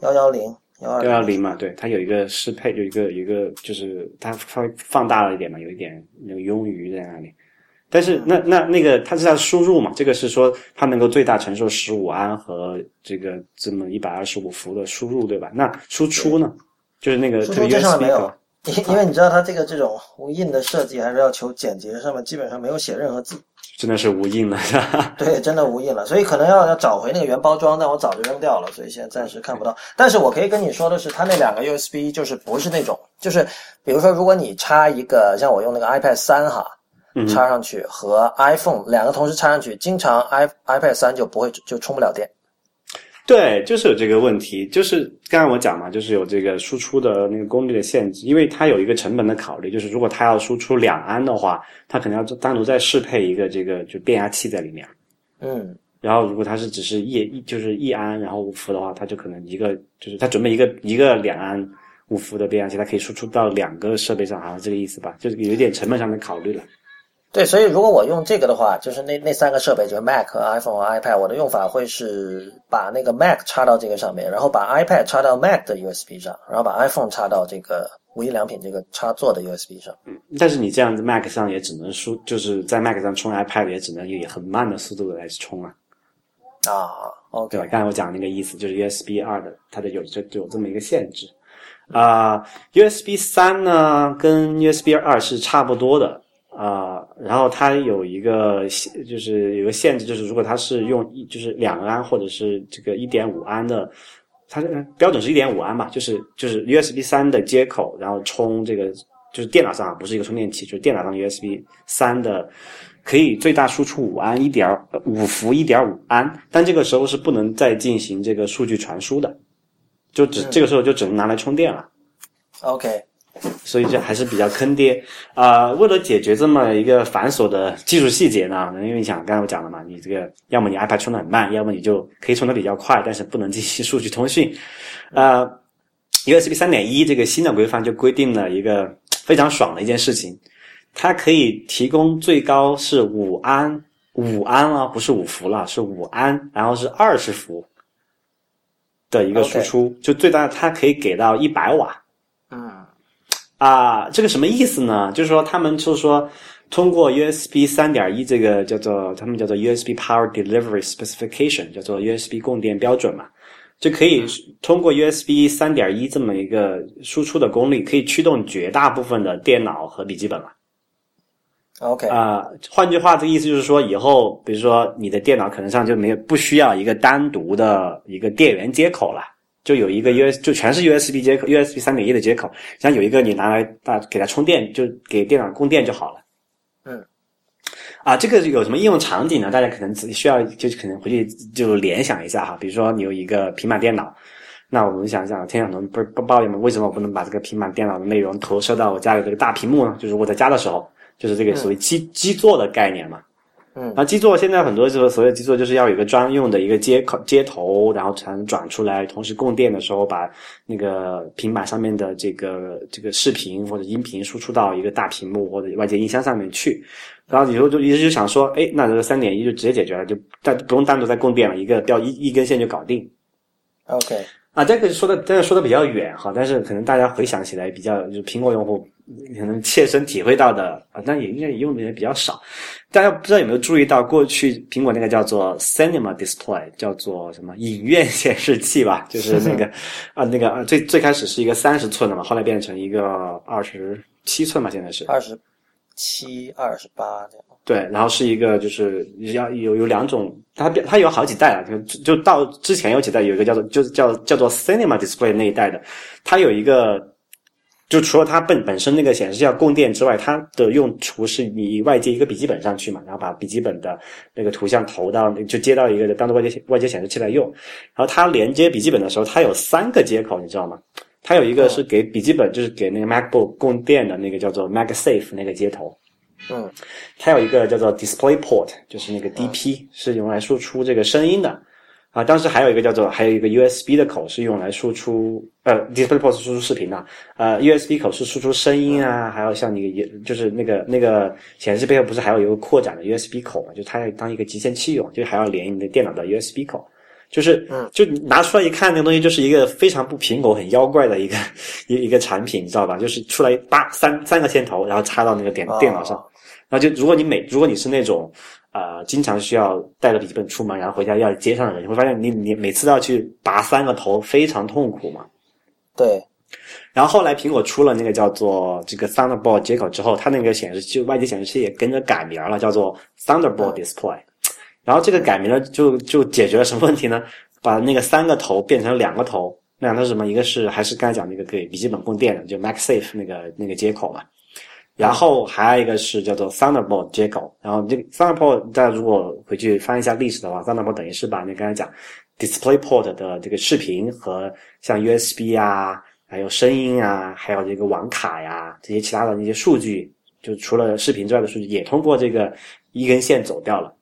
幺幺零幺二幺幺零嘛，对，它有一个适配，有一个有一个就是它放放大了一点嘛，有一点那个庸余在那里。但是那那那个它是它输入嘛，这个是说它能够最大承受十五安和这个这么一百二十五伏的输入，对吧？那输出呢？就是那个这个输出这上没有，因因为你知道它这个这种无印的设计还是要求简洁，上面基本上没有写任何字，真的是无印了，是吧？对，真的无印了，所以可能要要找回那个原包装，但我早就扔掉了，所以现在暂时看不到。但是我可以跟你说的是，它那两个 USB 就是不是那种，就是比如说，如果你插一个像我用那个 iPad 三哈，嗯插上去和 iPhone 两个同时插上去，经常 i iPad 三就不会就充不了电。对，就是有这个问题，就是刚才我讲嘛，就是有这个输出的那个功率的限制，因为它有一个成本的考虑，就是如果它要输出两安的话，它可能要单独再适配一个这个就变压器在里面。嗯，然后如果它是只是一一就是一安然后五伏的话，它就可能一个就是它准备一个一个两安五伏的变压器，它可以输出到两个设备上，好像这个意思吧？就是有一点成本上的考虑了。对，所以如果我用这个的话，就是那那三个设备，就是 Mac、iPhone 和 iPad，我的用法会是把那个 Mac 插到这个上面，然后把 iPad 插到 Mac 的 USB 上，然后把 iPhone 插到这个无印良品这个插座的 USB 上。但是你这样子 Mac 上也只能输，就是在 Mac 上充 iPad 也只能以很慢的速度来充啊。啊，OK，对吧？刚才我讲那个意思就是 USB 二的，它的有这有这么一个限制。啊、u s b 三呢跟 USB 二是差不多的啊、然后它有一个限就是有个限制，就是如果它是用一就是两安或者是这个一点五安的，它的标准是一点五安吧，就是就是 USB 三的接口，然后充这个就是电脑上啊不是一个充电器，就是电脑上 USB 三的可以最大输出五安一点五伏一点五安，但这个时候是不能再进行这个数据传输的，就只、嗯这个时候就只能拿来充电了。OK，所以这还是比较坑爹啊、为了解决这么一个繁琐的技术细节呢，因为你想刚才我讲了嘛，你这个要么你 iPad 充的很慢，要么你就可以充的比较快，但是不能进行数据通讯。呃，USB 三点一这个新的规范就规定了一个非常爽的一件事情，它可以提供最高是五安，五安啊，不是五伏了，是五安，然后是二十伏的一个输出就最大它可以给到一百瓦。嗯啊，这个什么意思呢？就是说他们就是说通过 USB 三点一这个叫做他们叫做 USB Power Delivery Specification，叫做 USB 供电标准嘛，就可以通过 USB 三点一这么一个输出的功率，可以驱动绝大部分的电脑和笔记本了。，OK，啊、换句话，这个意思就是说，以后比如说你的电脑可能上就没有不需要一个单独的一个电源接口了，就有一个 US 就全是 USB 接口，USB 三点一的接口，像有一个你拿来大给它充电，就给电脑供电就好了。嗯，啊，这个有什么应用场景呢？大家可能只需要就可能回去就联想一下哈，比如说你有一个平板电脑。那我们想想，天很多人不是不抱怨吗？为什么我不能把这个平板电脑的内容投射到我家里这个大屏幕呢？就是我在家的时候，就是这个所谓基基座的概念嘛。嗯那基座现在很多就是所谓基座，就是要有一个专用的一个接口接头，然后才能转出来，同时供电的时候把那个平板上面的这个这个视频或者音频输出到一个大屏幕或者外接音箱上面去。然后以后就一直就想说，哎，那这个三点一就直接解决了，就但不用单独再供电了，一个标一一根线就搞定。，OK，啊，这个说的真的说的比较远哈，但是可能大家回想起来比较，就是苹果用户可能切身体会到的啊，但也应该用的人比较少。大家不知道有没有注意到，过去苹果那个叫做 Cinema Display，叫做什么影院显示器吧，就是那个 啊那个啊最最开始是一个三十寸的嘛，后来变成一个二十七寸嘛，现在是二十七、二十八这样。对，然后是一个就是要有有两种，它它有好几代了，就就到之前有几代有一个叫做就是叫叫做 Cinema Display 那一代的，它有一个就除了它本本身那个显示器要供电之外，它的用途是你外接一个笔记本上去嘛，然后把笔记本的那个图像投到就接到一个当做外接外接显示器来用，然后它连接笔记本的时候，它有三个接口，你知道吗？它有一个是给笔记本就是给那个 MacBook 供电的那个叫做 MagSafe 那个接头。嗯，它有一个叫做 DisplayPort，就是那个 DP，是用来输出这个声音的。啊，当时还有一个叫做，还有一个 USB 的口是用来输出，呃，DisplayPort 是输出视频的，呃，USB 口是输出声音啊，还有像你就是那个那个显示器背后不是还有一个扩展的 USB 口嘛？就它要当一个集线器用，就还要连你的电脑的 USB 口。就是，就拿出来一看，那个东西就是一个非常不苹果、很妖怪的一个一一个产品，你知道吧？就是出来八三三个线头，然后插到那个电电脑上。然后就如果你每如果你是那种呃经常需要带着笔记本出门，然后回家要接上的人，你会发现你你每次都要去拔三个头，非常痛苦嘛。对。然后后来苹果出了那个叫做这个 Thunderbolt 接口之后，它那个显示器外接显示器也跟着改名了，叫做 Thunderbolt Display。然后这个改名了就就解决了什么问题呢？把那个三个头变成两个头，那两个是什么？一个是还是刚才讲那个给笔记本供电的，就 MagSafe 那个那个接口嘛。然后还有一个是叫做 Thunderbolt 接口，然后这个 Thunderbolt 大家如果回去翻一下历史的话，Thunderbolt 等于是把那刚才讲 DisplayPort 的这个视频和像 USB 啊，还有声音啊，还有这个网卡呀这些其他的那些数据，就除了视频之外的数据，也通过这个一根线走掉了。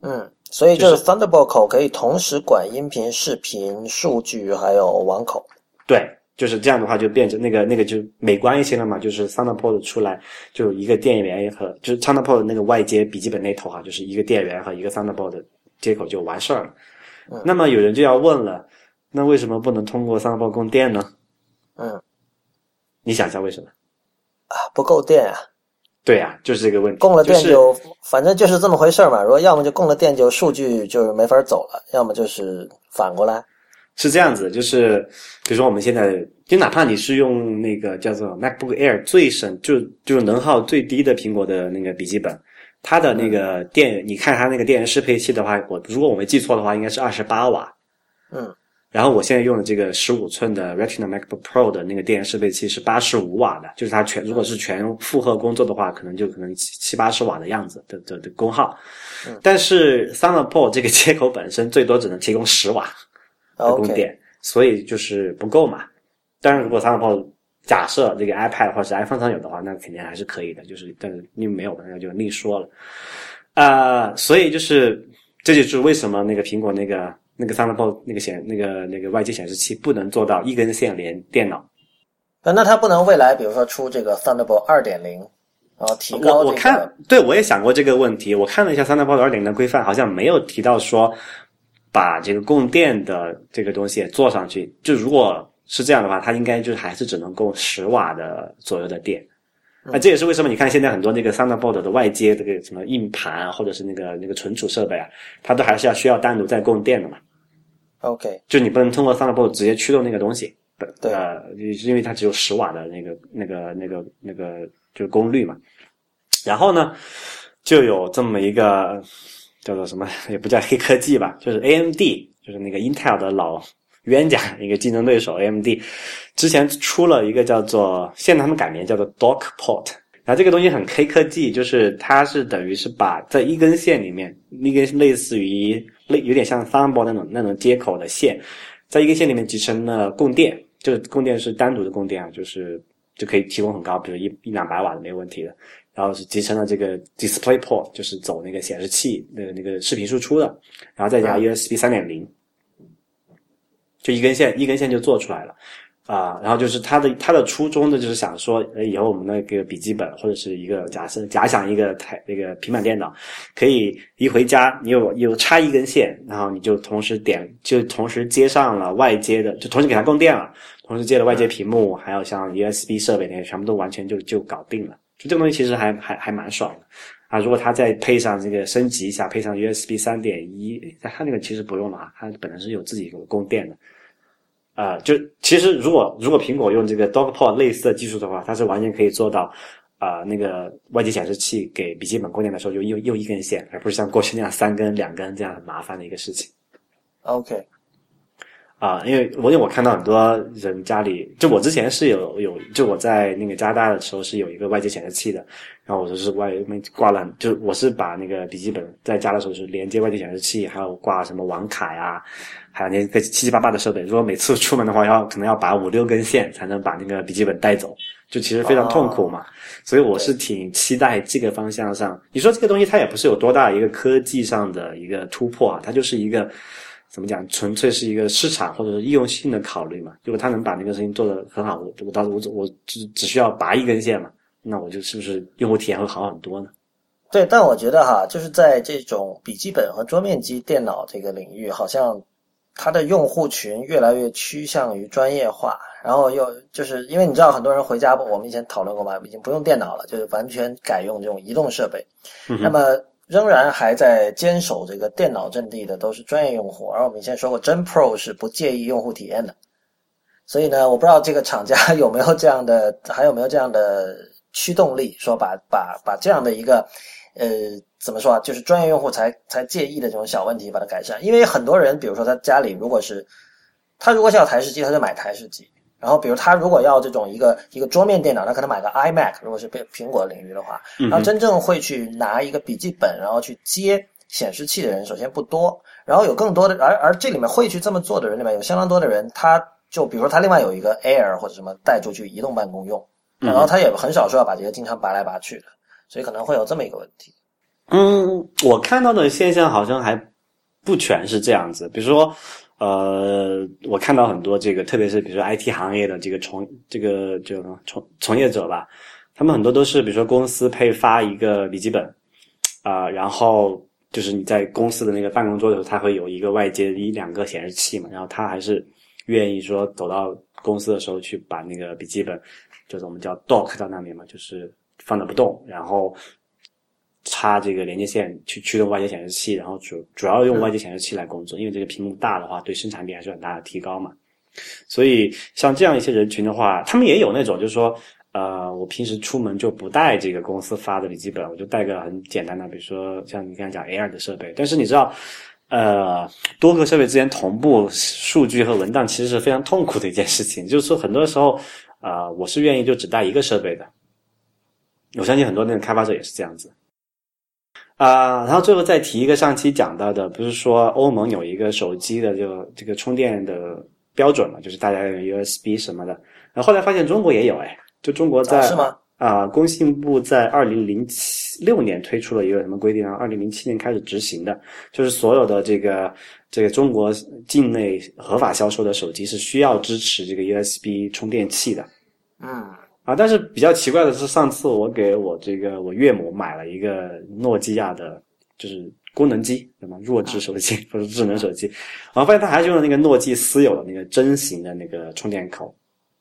嗯，所以就是 Thunderbolt 口可以同时管音频、视频、数据还有网口。对。就是这样的话，就变成那个那个就美观一些了嘛。就是 Thunderbolt 出来，就一个电源和就是 Thunderbolt 那个外接笔记本那头哈，就是一个电源和一个 Thunderbolt 接口就完事儿了。那么有人就要问了，那为什么不能通过 Thunderbolt 供电呢？嗯，你想一下为什么？啊，不够电啊。对呀，就是这个问题。供了电就反正就是这么回事儿嘛。如果要么就供了电就数据就是没法走了，要么就是反过来。是这样子，就是比如说我们现在，就哪怕你是用那个叫做 MacBook Air 最省，就就是能耗最低的苹果的那个笔记本，它的那个电，你看它那个电源适配器的话，我如果我没记错的话，应该是二十八瓦。嗯。然后我现在用的这个十五寸的 Retina MacBook Pro 的那个电源适配器是八十五瓦的，就是它全如果是全负荷工作的话，可能就可能七七八十瓦的样子的的的功耗。但是 Thunderbolt 这个 接口本身最多只能提供十瓦。供电，所以就是不够嘛。当然，如果三个炮假设这个 iPad 或者是 iPhone 上有的话，那肯定还是可以的。就是，但是因为没有，那就另说了。啊，所以就是这就是为什么那个苹果那个那个 Thunderbolt 那个显那个那个外接显示器不能做到一根线连电脑。那那它不能未来比如说出这个 Thunderbolt 二点零，然后提高？我我看，对我也想过这个问题。我看了一下 Thunderbolt 二点零的规范，好像没有提到说。把这个供电的这个东西也做上去，就如果是这样的话，它应该就是还是只能供十瓦的左右的电。那这也是为什么你看现在很多那个 Thunderbolt 的外接这个什么硬盘或者是那个那个存储设备啊，它都还是要需要单独再供电的嘛。OK，就你不能通过 Thunderbolt 直接驱动那个东西，对，呃，因为它只有十瓦的那个那个那个那个就是功率嘛。然后呢，就有这么一个。叫做什么 也不叫黑科技吧，就是 A M D，就是那个 Intel 的老冤家，一个竞争对手 A M D，之前出了一个叫做，现在他们改名叫做 Dock Port，然后这个东西很黑科技，就是它是等于是把在一根线里面，一根类似于类有点像 t h u n b o l t 那种那种接口的线，在一根线里面集成了供电，就是供电是单独的供电啊，就是就可以提供很高，比如一一两百瓦的没有问题的。然后是集成了这个 DisplayPort，就是走那个显示器那个那个视频输出的，然后再加 USB 三点零，就一根线一根线就做出来了。啊，然后就是他的他的初衷呢，就是想说，呃，以后我们那个笔记本或者是一个假设假想一个台那个平板电脑，可以一回家你有有插一根线，然后你就同时点就同时接上了外接的，就同时给它供电了，同时接了外接屏幕，还有像 USB 设备那些，全部都完全就就搞定了。就这个东西其实还还还蛮爽的啊！如果它再配上这个升级一下，配上 USB 三点一，它那个其实不用了啊，它本来是有自己有供电的。啊，就其实如果如果苹果用这个 DockPort 类似的技术的话，它是完全可以做到，啊，那个外接显示器给笔记本供电的时候就又又一根线，而不是像过去那样三根、两根这样很麻烦的一个事情。OK，啊，因为我因为我看到很多人家里，就我之前是有有，就我在那个加拿大的时候是有一个外接显示器的，然后我就是外面挂了，就我是把那个笔记本在家的时候是连接外接显示器，还有挂什么网卡呀。还有那个七七八八的设备，如果每次出门的话，要可能要拔五六根线才能把那个笔记本带走，就其实非常痛苦嘛。所以我是挺期待这个方向上。你说这个东西它也不是有多大一个科技上的一个突破啊，它就是一个怎么讲，纯粹是一个市场或者是易用性的考虑嘛。如果他能把那个事情做得很好，我我到时候我我只只需要拔一根线嘛，那我就是不是用户体验会好很多呢？对，但我觉得哈，就是在这种笔记本和桌面机电脑这个领域，好像。它的用户群越来越趋向于专业化，然后又就是因为你知道很多人回家，我们以前讨论过嘛，已经不用电脑了，就是完全改用这种移动设备。那么仍然还在坚守这个电脑阵地的都是专业用户，而我们以前说过，真 Pro 是不介意用户体验的。所以呢，我不知道这个厂家 有没有这样的，还有没有这样的驱动力，说把把把这样的一个呃。怎么说啊？就是专业用户才才介意的这种小问题，把它改善。因为很多人，比如说他家里如果是他如果是要台式机，他就买台式机。然后，比如他如果要这种一个一个桌面电脑，他可能买个 iMac。如果是苹苹果领域的话，然后真正会去拿一个笔记本，然后去接显示器的人，首先不多。然后有更多的，而而这里面会去这么做的人里面有相当多的人，他就比如说他另外有一个 Air 或者什么带出去移动办公用，然后他也很少说要把这些经常拔来拔去的，所以可能会有这么一个问题。嗯，我看到的现象好像还不全是这样子。比如说，呃，我看到很多这个，特别是比如说 IT 行业的这个从这个就从从业者吧，他们很多都是比如说公司配发一个笔记本啊，然后就是你在公司的那个办公桌的时候，它会有一个外接一两个显示器嘛，然后他还是愿意说走到公司的时候去把那个笔记本，就是我们叫 dock 到那边嘛，就是放着不动，然后。插这个连接线去驱动外接显示器，然后主主要用外接显示器来工作，因为这个屏幕大的话，对生产力还是很大的提高嘛。所以像这样一些人群的话，他们也有那种，就是说，呃，我平时出门就不带这个公司发的笔记本，我就带个很简单的，比如说像你刚才讲 Air 的设备。但是你知道，呃，多个设备之间同步数据和文档，其实是非常痛苦的一件事情。就是说，很多时候，啊，我是愿意就只带一个设备的。我相信很多那个开发者也是这样子。啊，然后最后再提一个上期讲到的，不是说欧盟有一个手机的就这个充电的标准嘛，就是大家用 USB 什么的。然后后来发现中国也有，哎，就中国在是吗？啊，工信部在二零零七六年推出了一个什么规定啊？二零零七年开始执行的，就是所有的这个这个中国境内合法销售的手机是需要支持这个 USB 充电器的。嗯。啊，但是比较奇怪的是，上次我给我这个我岳母买了一个诺基亚的，就是功能机，什么弱智手机或者智能手机，然后发现他还是用了那个诺基私有的那个针型的那个充电口，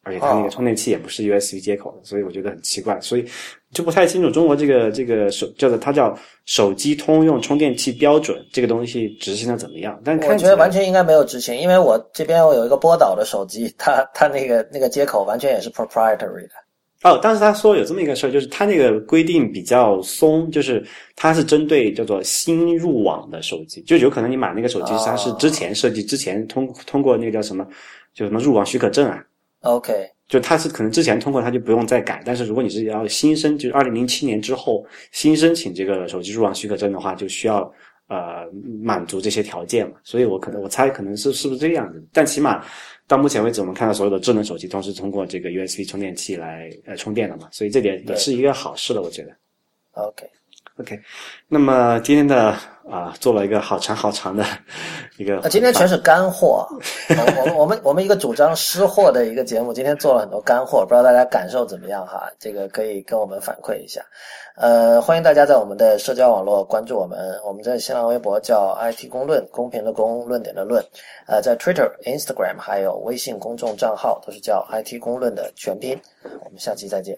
而且它那个充电器也不是 USB 接口的，所以我觉得很奇怪，所以就不太清楚中国这个这个手叫做它叫手机通用充电器标准这个东西执行的怎么样？但我觉得完全应该没有执行，因为我这边我有一个波导的手机，它它那个那个接口完全也是 proprietary 的。哦，当时他说有这么一个事儿，就是他那个规定比较松，就是他是针对叫做新入网的手机，就有可能你买那个手机它是之前设计之前通通过那个叫什么，就什么入网许可证啊。OK，就它是可能之前通过它就不用再改，但是如果你是要新申，就是二零零七年之后新申请这个手机入网许可证的话，就需要呃满足这些条件嘛。所以我可能我猜可能是是不是这个样子，但起码。到目前为止，我们看到所有的智能手机都是通过这个 USB 充电器来呃充电的嘛，所以这点也是一个好事了，我觉得。OK，OK，那么今天的啊，做了一个好长好长的一个。今天全是干货。我们我们我们一个主张湿货的一个节目，今天做了很多干货，不知道大家感受怎么样哈？这个可以跟我们反馈一下。呃，欢迎大家在我们的社交网络关注我们，我们在新浪微博叫 IT 公论，公平的公，论点的论。呃，在 Twitter、Instagram 还有微信公众账号都是叫 IT 公论的全拼。我们下期再见。